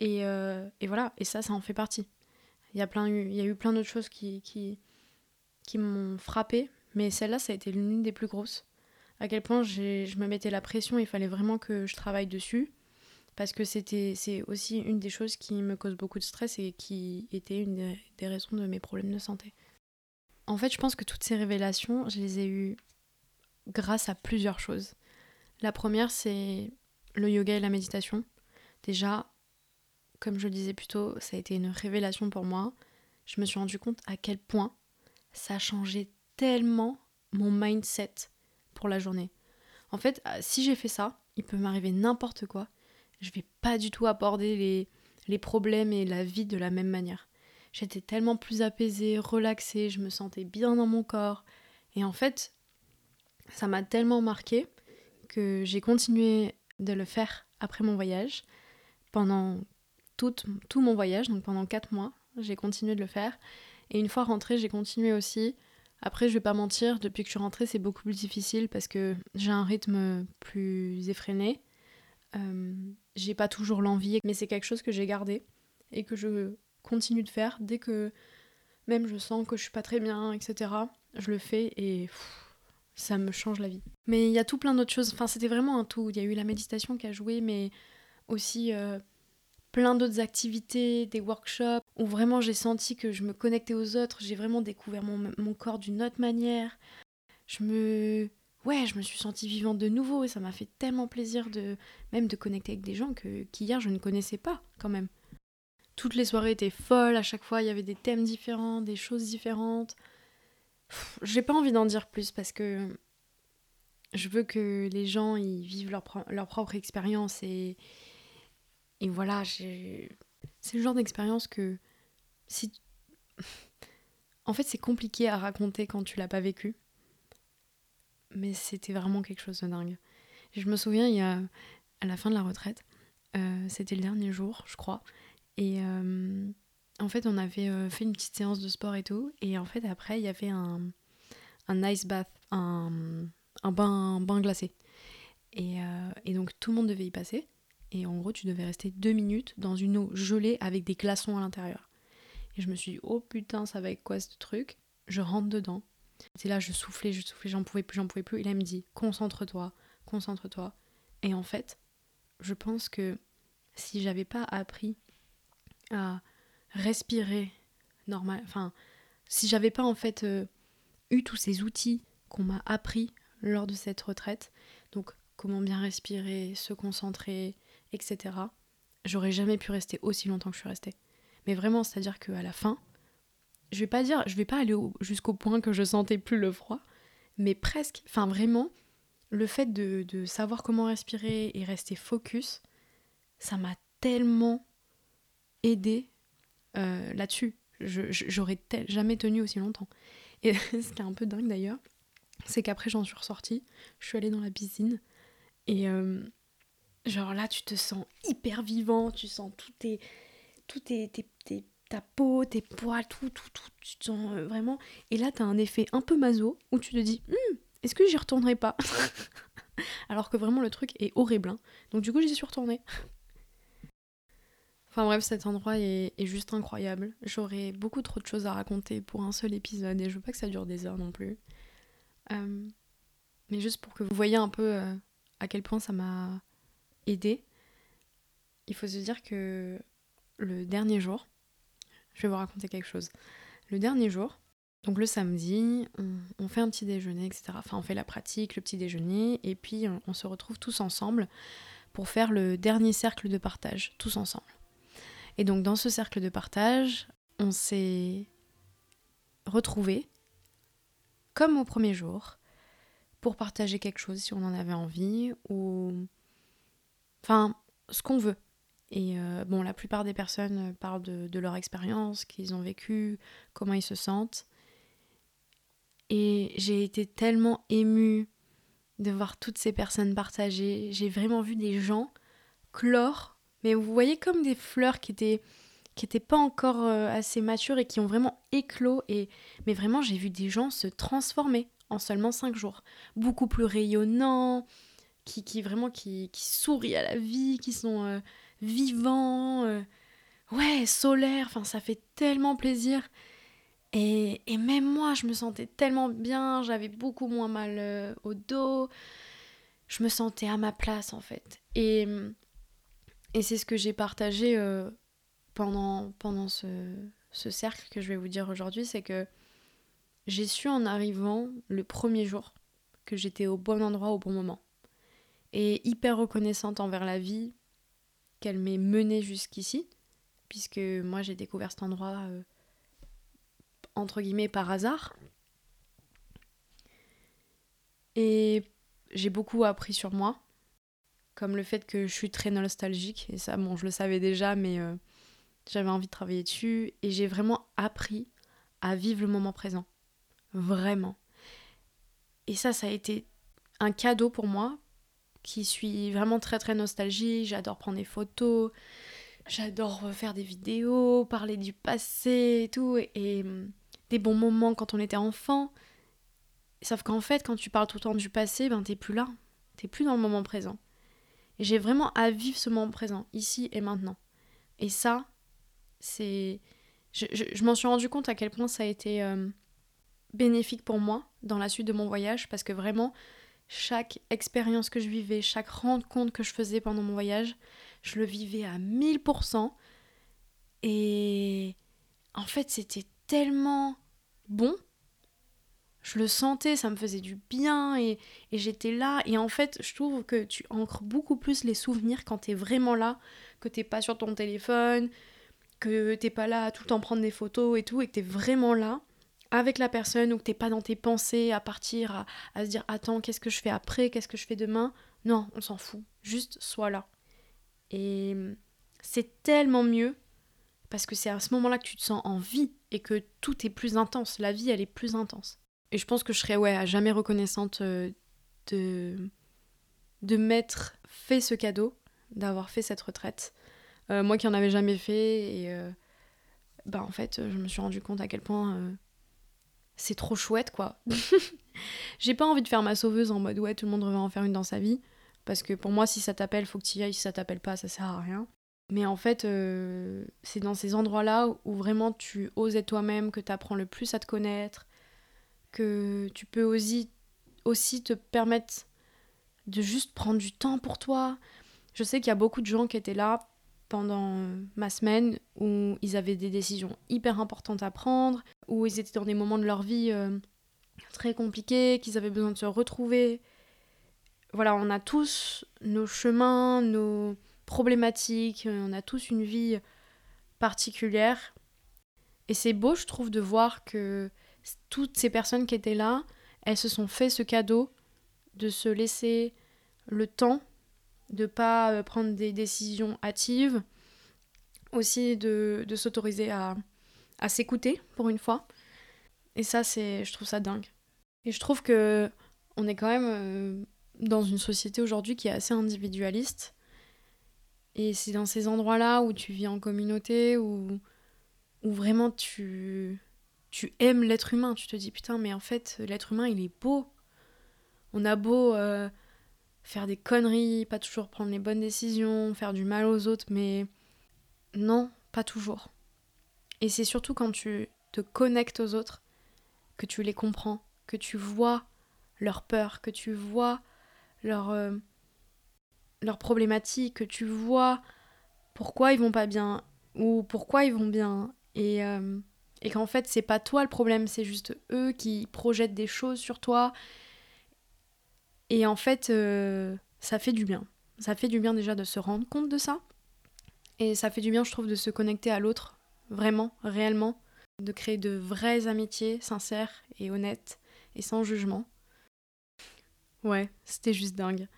et, euh, et voilà. Et ça, ça en fait partie. Il y a plein, il y a eu plein d'autres choses qui qui, qui m'ont frappé, mais celle-là, ça a été l'une des plus grosses. À quel point je me mettais la pression, il fallait vraiment que je travaille dessus. Parce que c'était, c'est aussi une des choses qui me cause beaucoup de stress et qui était une des raisons de mes problèmes de santé. En fait, je pense que toutes ces révélations, je les ai eues grâce à plusieurs choses. La première, c'est le yoga et la méditation. Déjà, comme je le disais plus tôt, ça a été une révélation pour moi. Je me suis rendu compte à quel point ça changé tellement mon mindset pour la journée. En fait, euh, si j'ai fait ça, il peut m'arriver n'importe quoi. Je vais pas du tout aborder les, les problèmes et la vie de la même manière. J'étais tellement plus apaisée, relaxée, je me sentais bien dans mon corps. Et en fait, ça m'a tellement marqué que j'ai continué de le faire après mon voyage. Pendant tout, tout mon voyage, donc pendant 4 mois, j'ai continué de le faire. Et une fois rentrée, j'ai continué aussi. Après, je vais pas mentir, depuis que je suis rentrée, c'est beaucoup plus difficile parce que j'ai un rythme plus effréné. Euh, j'ai pas toujours l'envie, mais c'est quelque chose que j'ai gardé et que je continue de faire dès que même je sens que je suis pas très bien, etc. Je le fais et ça me change la vie. Mais il y a tout plein d'autres choses. Enfin, c'était vraiment un tout. Il y a eu la méditation qui a joué, mais aussi euh, plein d'autres activités, des workshops, où vraiment j'ai senti que je me connectais aux autres. J'ai vraiment découvert mon, mon corps d'une autre manière. Je me ouais, je me suis sentie vivante de nouveau et ça m'a fait tellement plaisir de même de connecter avec des gens que qu'hier je ne connaissais pas quand même. Toutes les soirées étaient folles, à chaque fois il y avait des thèmes différents, des choses différentes. J'ai pas envie d'en dire plus parce que je veux que les gens ils vivent leur, leur propre expérience et, et voilà, c'est le genre d'expérience que si en fait c'est compliqué à raconter quand tu l'as pas vécu mais c'était vraiment quelque chose de dingue. Je me souviens, il y a, à la fin de la retraite, euh, c'était le dernier jour, je crois, et euh, en fait, on avait euh, fait une petite séance de sport et tout, et en fait, après, il y avait un, un ice bath, un, un bain, bain glacé. Et, et donc, tout le monde devait y passer, et en gros, tu devais rester deux minutes dans une eau gelée avec des glaçons à l'intérieur. Et je me suis dit, oh putain, ça va être quoi ce truc? Je rentre dedans, c'est là, je soufflais, je soufflais, j'en pouvais plus, j'en pouvais plus. Et là, il me dit, concentre-toi, concentre-toi. Et en fait, je pense que si j'avais pas appris à respirer normal, enfin, si j'avais pas en fait euh, eu tous ces outils qu'on m'a appris lors de cette retraite, donc comment bien respirer, se concentrer, etc., j'aurais jamais pu rester aussi longtemps que je suis restée. Mais vraiment, c'est-à-dire qu'à la fin, je vais pas dire, je vais pas aller jusqu'au point que je sentais plus le froid, mais presque, enfin vraiment, le fait de, de savoir comment respirer et rester focus, ça m'a tellement aidé euh, là-dessus. J'aurais jamais tenu aussi longtemps. Et ce qui est un peu dingue d'ailleurs, c'est qu'après j'en suis ressortie, je suis allée dans la piscine et euh, genre là tu te sens hyper vivant, tu sens tout tes, tout tes, tes, tes ta peau, tes poils, tout, tout, tout, tu te sens euh, vraiment. Et là, t'as un effet un peu maso où tu te dis, hum, est-ce que j'y retournerai pas? Alors que vraiment, le truc est horrible. Hein. Donc, du coup, j'y suis retournée. Enfin bref, cet endroit est, juste incroyable. J'aurais beaucoup trop de choses à raconter pour un seul épisode et je veux pas que ça dure des heures non plus. Euh, mais juste pour que vous voyez un peu euh, à quel point ça m'a aidé, il faut se dire que le dernier jour, je vais vous raconter quelque chose. Le dernier jour, donc le samedi, on, fait un petit déjeuner, etc. Enfin, on fait la pratique, le petit déjeuner, et puis on, se retrouve tous ensemble pour faire le dernier cercle de partage, tous ensemble. Et donc dans ce cercle de partage, on s'est retrouvés, comme au premier jour, pour partager quelque chose si on en avait envie, ou... Enfin, ce qu'on veut. Et euh, bon, la plupart des personnes parlent de, leur expérience, qu'ils ont vécu, comment ils se sentent. Et j'ai été tellement émue de voir toutes ces personnes partager. J'ai vraiment vu des gens clore, mais vous voyez comme des fleurs qui étaient qui n'étaient pas encore euh, assez matures et qui ont vraiment éclos. Et... Mais vraiment, j'ai vu des gens se transformer en seulement cinq jours. Beaucoup plus rayonnants, qui, qui vraiment qui, qui sourient à la vie, qui sont... Euh, vivant, euh, ouais, solaire, enfin ça fait tellement plaisir. Et, et, même moi, je me sentais tellement bien, j'avais beaucoup moins mal au dos, je me sentais à ma place en fait. Et, et c'est ce que j'ai partagé euh, pendant, pendant ce, ce cercle que je vais vous dire aujourd'hui, c'est que j'ai su en arrivant le premier jour que j'étais au bon endroit au bon moment. Et hyper reconnaissante envers la vie qu'elle m'ait menée jusqu'ici, puisque moi j'ai découvert cet endroit euh, entre guillemets par hasard. Et j'ai beaucoup appris sur moi, comme le fait que je suis très nostalgique, et ça bon je le savais déjà, mais euh, j'avais envie de travailler dessus, et j'ai vraiment appris à vivre le moment présent. Vraiment. Et ça, ça a été un cadeau pour moi, qui suis vraiment très très nostalgique. J'adore prendre des photos, j'adore faire des vidéos, parler du passé et tout, et, hum, des bons moments quand on était enfant. Sauf qu'en fait, quand tu parles tout le temps du passé, ben t'es plus là, t'es plus dans le moment présent. J'ai vraiment à vivre ce moment présent, ici et maintenant. Et ça, c'est. Je, m'en suis rendu compte à quel point ça a été hum, bénéfique pour moi dans la suite de mon voyage parce que vraiment, chaque expérience que je vivais, chaque rencontre que je faisais pendant mon voyage, je le vivais à 1000%. Et en fait, c'était tellement bon. Je le sentais, ça me faisait du bien et, et j'étais là. Et en fait, je trouve que tu ancres beaucoup plus les souvenirs quand t'es vraiment là, que t'es pas sur ton téléphone, que t'es pas là à tout le temps prendre des photos et tout, et que t'es vraiment là avec la personne ou que t'es pas dans tes pensées à partir, à, se dire attends, qu'est-ce que je fais après, qu'est-ce que je fais demain? Non, on s'en fout. Juste sois là. Et c'est tellement mieux parce que c'est à ce moment-là que tu te sens en vie et que tout est plus intense. La vie, elle est plus intense. Et je pense que je serais à jamais reconnaissante euh, de, de m'être fait ce cadeau, d'avoir fait cette retraite. Euh, moi qui en avais jamais fait et euh, bah en fait, je me suis rendu compte à quel point c'est trop chouette quoi. J'ai pas envie de faire ma sauveuse en mode ouais, tout le monde devrait en faire une dans sa vie. Parce que pour moi, si ça t'appelle, faut que tu y ailles. Si ça t'appelle pas, ça sert à rien. Mais en fait, c'est dans ces endroits-là où vraiment tu oses toi-même, que tu apprends le plus à te connaître, que tu peux aussi, aussi te permettre de juste prendre du temps pour toi. Je sais qu'il y a beaucoup de gens qui étaient là pendant ma semaine où ils avaient des décisions hyper importantes à prendre, où ils étaient dans des moments de leur vie euh, très compliqués, qu'ils avaient besoin de se retrouver. Voilà, on a tous nos chemins, nos problématiques, on a tous une vie particulière. Et c'est beau, je trouve, de voir que toutes ces personnes qui étaient là, elles se sont fait ce cadeau de se laisser le temps de pas euh, prendre des décisions hâtives, aussi de, s'autoriser à, s'écouter pour une fois. Et ça, c'est, je trouve ça dingue. Et je trouve que on est quand même euh, dans une société aujourd'hui qui est assez individualiste. Et c'est dans ces endroits-là où tu vis en communauté, où, où vraiment tu, tu aimes l'être humain. Tu te dis, putain, mais en fait, l'être humain, il est beau. On a beau euh, faire des conneries, pas toujours prendre les bonnes décisions, faire du mal aux autres, mais non, pas toujours. Et c'est surtout quand tu te connectes aux autres que tu les comprends, que tu vois leurs peurs, que tu vois euh, leur problématiques, que tu vois pourquoi ils vont pas bien ou pourquoi ils vont bien et, euh, et qu'en fait c'est pas toi le problème, c'est juste eux qui projettent des choses sur toi et en fait, euh, ça fait du bien. Ça fait du bien déjà de se rendre compte de ça. Et ça fait du bien, je trouve, de se connecter à l'autre, vraiment, réellement. De créer de vraies amitiés sincères et honnêtes et sans jugement. Ouais, c'était juste dingue.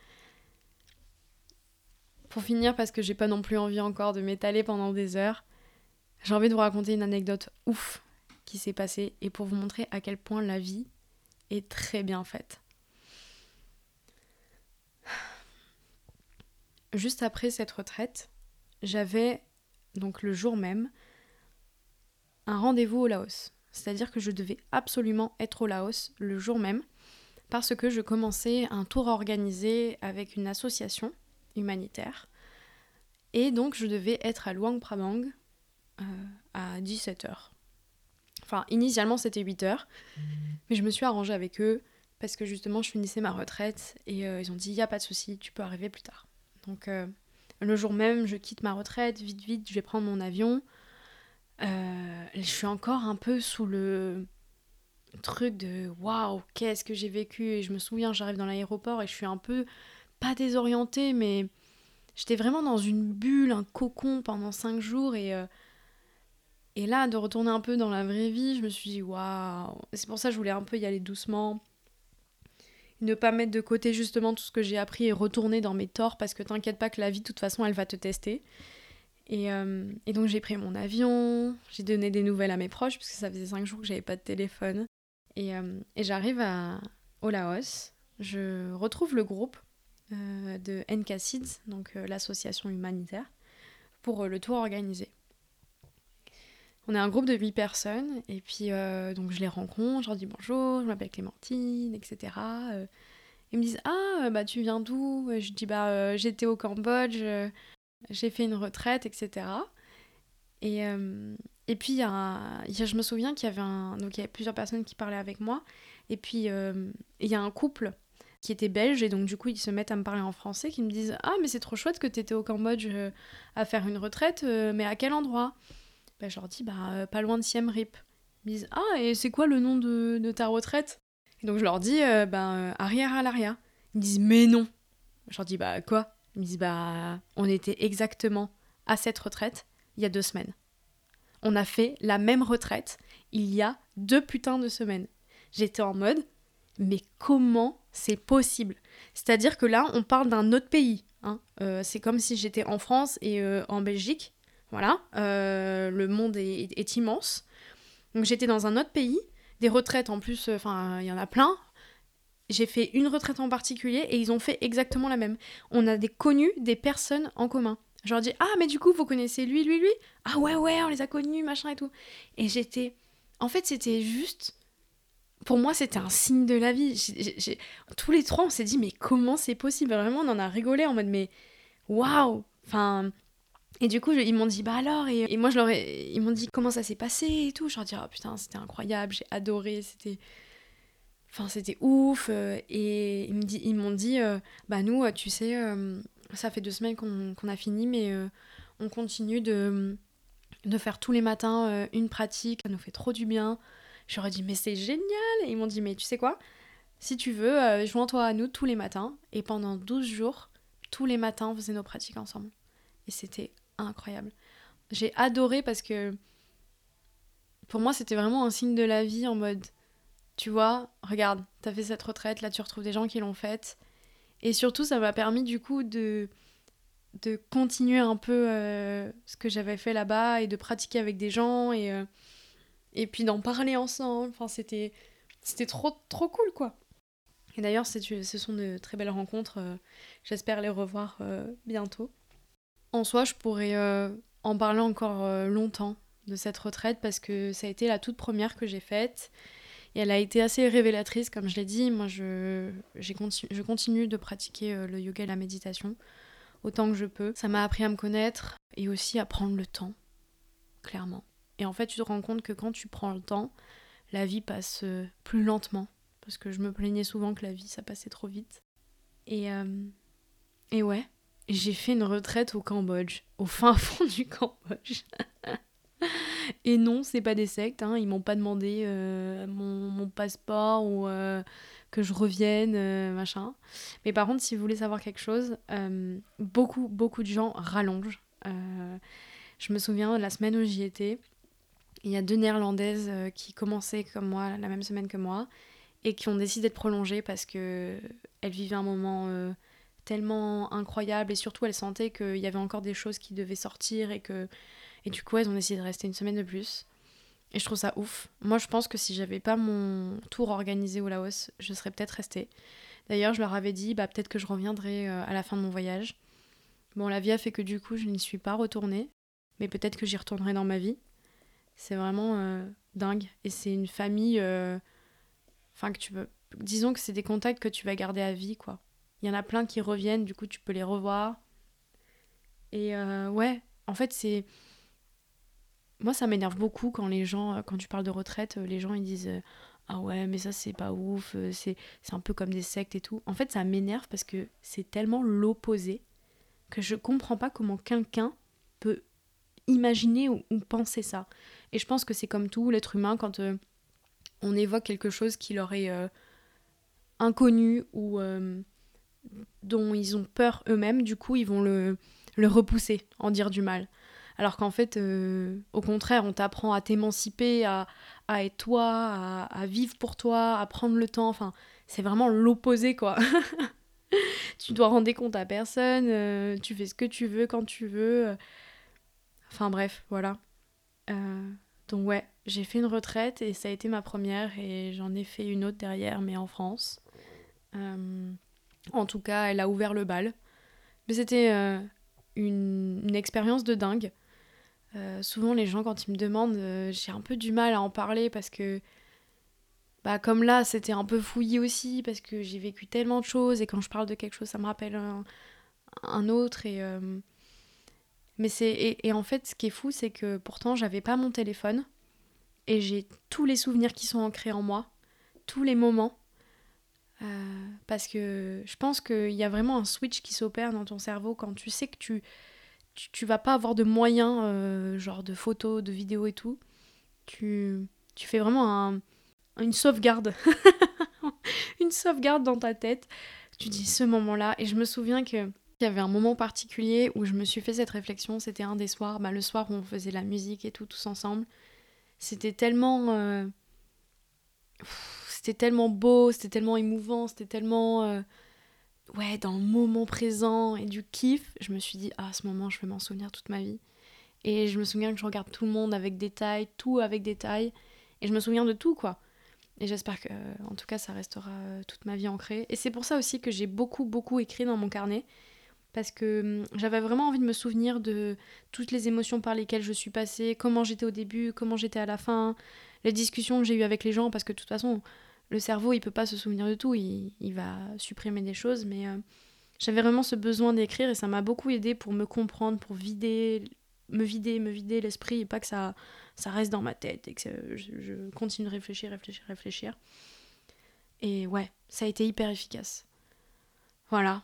Pour finir, parce que j'ai pas non plus envie encore de m'étaler pendant des heures, j'ai envie de vous raconter une anecdote ouf qui s'est passée et pour vous montrer à quel point la vie est très bien faite. juste après cette retraite, j'avais donc le jour même un rendez-vous au Laos. C'est-à-dire que je devais absolument être au Laos le jour même parce que je commençais un tour organisé avec une association humanitaire. Et donc je devais être à Luang Prabang à 17h. Enfin, initialement, c'était 8 heures. Mais je me suis arrangée avec eux parce que justement, je finissais ma retraite et euh, ils ont dit, il n'y a pas de souci, tu peux arriver plus tard. Donc, euh, le jour même, je quitte ma retraite, vite, vite, je vais prendre mon avion. Euh, je suis encore un peu sous le truc de waouh, qu'est-ce que j'ai vécu? Et je me souviens, j'arrive dans l'aéroport et je suis un peu, pas désorientée, mais j'étais vraiment dans une bulle, un cocon pendant cinq jours. Et, euh, et là, de retourner un peu dans la vraie vie, je me suis dit waouh. C'est pour ça que je voulais un peu y aller doucement. Ne pas mettre de côté justement tout ce que j'ai appris et retourner dans mes torts parce que t'inquiète pas que la vie, de toute façon, elle va te tester. Et, euh, donc j'ai pris mon avion, j'ai donné des nouvelles à mes proches parce que ça faisait cinq jours que j'avais pas de téléphone. Et, euh, et j'arrive à, au Laos, je retrouve le groupe euh, de NKSIDS, donc l'association humanitaire, pour le tour organisé. On est un groupe de 8 personnes, et puis donc je les rencontre, je leur dis bonjour, je m'appelle Clémentine, etc. ils me disent Ah, bah tu viens d'où? Je dis Bah j'étais au Cambodge, j'ai fait une retraite, etc. Et, euh, et puis, y a, je me souviens qu'il y avait un, donc y avait plusieurs personnes qui parlaient avec moi. Et puis, euh, il y a un couple qui était belge, et donc du coup, ils se mettent à me parler en français, qui me disent Ah, mais c'est trop chouette que tu étais au Cambodge euh, à faire une retraite, mais à quel endroit? Ben, Je leur dis Bah, pas loin de Siem Reap. Ils me disent Ah, et c'est quoi le nom de, ta retraite? Et donc, je leur dis arrière à l'arrière. Ils me disent Mais non Je leur dis Bah, quoi? Ils me disent bah on était exactement à cette retraite il y a deux semaines. On a fait la même retraite il y a deux putains de semaines. J'étais en mode mais comment c'est possible? C'est-à-dire que là on parle d'un autre pays. Hein. Euh, c'est comme si j'étais en France et euh, en Belgique. Voilà, euh, le monde est, immense. Donc j'étais dans un autre pays, des retraites en plus, enfin il y en a plein, j'ai fait une retraite en particulier et ils ont fait exactement la même. On a des connus, des personnes en commun. Je leur dis Ah, mais du coup, vous connaissez lui, lui, lui? Ah, ouais, ouais, on les a connus, machin et tout. Et j'étais. En fait, c'était juste. Pour moi, c'était un signe de la vie. Tous les trois, on s'est dit Mais comment c'est possible? Vraiment, on en a rigolé en mode Mais waouh Enfin. Et du coup, ils m'ont dit, bah alors, et, moi, je leur ai, ils m'ont dit comment ça s'est passé et tout. Je leur dis, oh putain, c'était incroyable, j'ai adoré, c'était, Enfin, c'était ouf. Euh, et ils m'ont dit, euh, bah nous, euh, tu sais, ça fait deux semaines qu'on a fini, mais on continue de, de faire tous les matins une pratique. Ça nous fait trop du bien. J'aurais dit, mais c'est génial. Et ils m'ont dit, mais tu sais quoi? Si tu veux, joins-toi à nous tous les matins. Et pendant 12 jours, tous les matins, on faisait nos pratiques ensemble. Et c'était incroyable. J'ai adoré parce que pour moi, c'était vraiment un signe de la vie en mode tu vois, regarde, t'as fait cette retraite, là tu retrouves des gens qui l'ont faite. Et surtout, ça m'a permis du coup de, de continuer un peu euh, ce que j'avais fait là-bas et de pratiquer avec des gens et, euh, et puis d'en parler ensemble. Enfin, c'était, c'était trop, trop cool quoi. Et d'ailleurs, ce sont de très belles rencontres. Euh, j'espère les revoir bientôt. En soi, je pourrais en parler encore longtemps de cette retraite parce que ça a été la toute première que j'ai faite. Et elle a été assez révélatrice, comme je l'ai dit. Moi, je, je continue de pratiquer euh, le yoga et la méditation autant que je peux. Ça m'a appris à me connaître et aussi à prendre le temps, clairement. Et en fait, tu te rends compte que quand tu prends le temps, la vie passe euh, plus lentement. Parce que je me plaignais souvent que la vie, ça passait trop vite. Et, euh, et ouais, j'ai fait une retraite au Cambodge, au fin fond du Cambodge. Et non, c'est pas des sectes, hein. ils m'ont pas demandé euh, mon, passeport ou euh, que je revienne, euh, machin. Mais par contre, si vous voulez savoir quelque chose, beaucoup, beaucoup de gens rallongent. je me souviens, la semaine où j'y étais, il y a deux néerlandaises qui commençaient comme moi, la même semaine que moi, et qui ont décidé de prolonger parce que elles vivaient un moment tellement incroyable et surtout elles sentaient qu'il y avait encore des choses qui devaient sortir et que et du coup, elles ont décidé de rester une semaine de plus. Et je trouve ça ouf. Moi, je pense que si j'avais pas mon tour organisé au Laos, je serais peut-être restée. D'ailleurs, je leur avais dit, bah, peut-être que je reviendrai euh, à la fin de mon voyage. Bon, la vie a fait que du coup, je n'y suis pas retournée. Mais peut-être que j'y retournerai dans ma vie. C'est vraiment euh, dingue. Et c'est une famille. Euh, enfin, que tu veux. Disons que c'est des contacts que tu vas garder à vie, quoi. Il y en a plein qui reviennent, du coup, tu peux les revoir. Et ouais, en fait, c'est moi, ça m'énerve beaucoup quand les gens, quand tu parles de retraite, les gens ils disent ah ouais, mais ça c'est pas ouf, c'est un peu comme des sectes et tout. En fait, ça m'énerve parce que c'est tellement l'opposé que je comprends pas comment quelqu'un peut imaginer ou, penser ça. Et je pense que c'est comme tout, l'être humain, quand on évoque quelque chose qui leur est inconnu ou dont ils ont peur eux-mêmes, du coup, ils vont le, le repousser, en dire du mal. Alors qu'en fait, euh, au contraire, on t'apprend à t'émanciper, à, à, être toi, à, vivre pour toi, à prendre le temps. Enfin, c'est vraiment l'opposé, quoi. tu dois rendre des comptes à personne, euh, tu fais ce que tu veux quand tu veux. Enfin bref, voilà. Euh, donc ouais, j'ai fait une retraite et ça a été ma première et j'en ai fait une autre derrière, mais en France. En tout cas, elle a ouvert le bal. Mais c'était une, une, expérience de dingue. Euh, souvent, les gens, quand ils me demandent, euh, j'ai un peu du mal à en parler parce que, bah, comme là, c'était un peu fouillé aussi parce que j'ai vécu tellement de choses et quand je parle de quelque chose, ça me rappelle un, autre. Et, euh, Mais c'est et, en fait, ce qui est fou, c'est que pourtant, j'avais pas mon téléphone et j'ai tous les souvenirs qui sont ancrés en moi, tous les moments. Parce que je pense qu'il y a vraiment un switch qui s'opère dans ton cerveau quand tu sais que tu tu, vas pas avoir de moyens, euh, genre de photos, de vidéos et tout. Tu, tu fais vraiment une sauvegarde. une sauvegarde dans ta tête. Tu dis ce moment-là. Et je me souviens que il y avait un moment particulier où je me suis fait cette réflexion. C'était un des soirs, bah, le soir où on faisait la musique et tout, tous ensemble. C'était tellement. Euh, c'était tellement beau, c'était tellement émouvant, c'était tellement. Euh, ouais, dans le moment présent et du kiff, je me suis dit, ah, à ce moment, je vais m'en souvenir toute ma vie. Et je me souviens que je regarde tout le monde avec détail, tout avec détail. Et je me souviens de tout, quoi. Et j'espère que, en tout cas, ça restera euh, toute ma vie ancrée. Et c'est pour ça aussi que j'ai beaucoup, beaucoup écrit dans mon carnet. Parce que hum, j'avais vraiment envie de me souvenir de toutes les émotions par lesquelles je suis passée, comment j'étais au début, comment j'étais à la fin, les discussions que j'ai eues avec les gens. Parce que de toute façon, le cerveau, il peut pas se souvenir de tout, il, va supprimer des choses, mais euh, j'avais vraiment ce besoin d'écrire et ça m'a beaucoup aidé pour me comprendre, pour vider, me vider, me vider l'esprit et pas que ça, reste dans ma tête et que je, continue de réfléchir, réfléchir, réfléchir. Et ouais, ça a été hyper efficace. Voilà,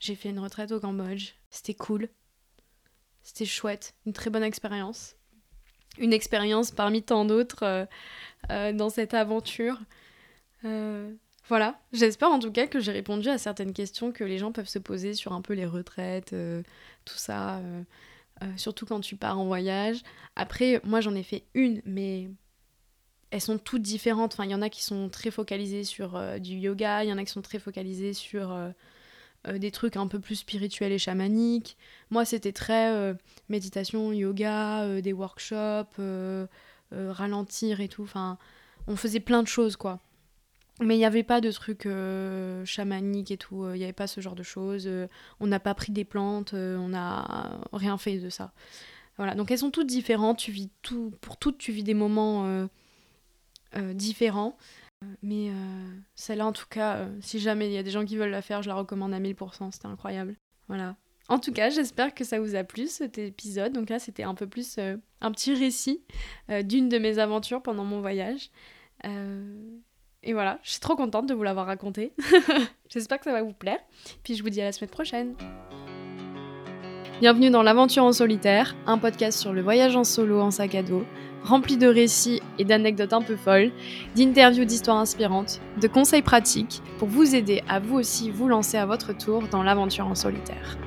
j'ai fait une retraite au Cambodge, c'était cool, c'était chouette, une très bonne expérience. Une expérience parmi tant d'autres euh, euh, dans cette aventure. Euh, voilà, j'espère en tout cas que j'ai répondu à certaines questions que les gens peuvent se poser sur un peu les retraites, euh, tout ça, euh, surtout quand tu pars en voyage. Après, moi j'en ai fait une, mais elles sont toutes différentes. Enfin, il y en a qui sont très focalisées sur du yoga, il y en a qui sont très focalisées sur des trucs un peu plus spirituels et chamaniques. Moi, c'était très méditation, yoga, des workshops, ralentir et tout. Enfin, on faisait plein de choses, quoi. Mais il n'y avait pas de trucs euh, chamaniques et tout, il n'y avait pas ce genre de choses. Euh, on n'a pas pris des plantes, euh, on n'a rien fait de ça. Voilà, donc elles sont toutes différentes, tu vis tout, pour toutes tu vis des moments différents. Mais celle-là, en tout cas, si jamais il y a des gens qui veulent la faire, je la recommande à 1000%, c'était incroyable. Voilà. En tout cas, j'espère que ça vous a plu cet épisode. Donc là, c'était un peu plus un petit récit d'une de mes aventures pendant mon voyage. Et voilà, je suis trop contente de vous l'avoir raconté. J'espère que ça va vous plaire. Puis je vous dis à la semaine prochaine. Bienvenue dans l'Aventure en solitaire, un podcast sur le voyage en solo en sac à dos, rempli de récits et d'anecdotes un peu folles, d'interviews d'histoires inspirantes, de conseils pratiques pour vous aider à vous aussi vous lancer à votre tour dans l'aventure en solitaire.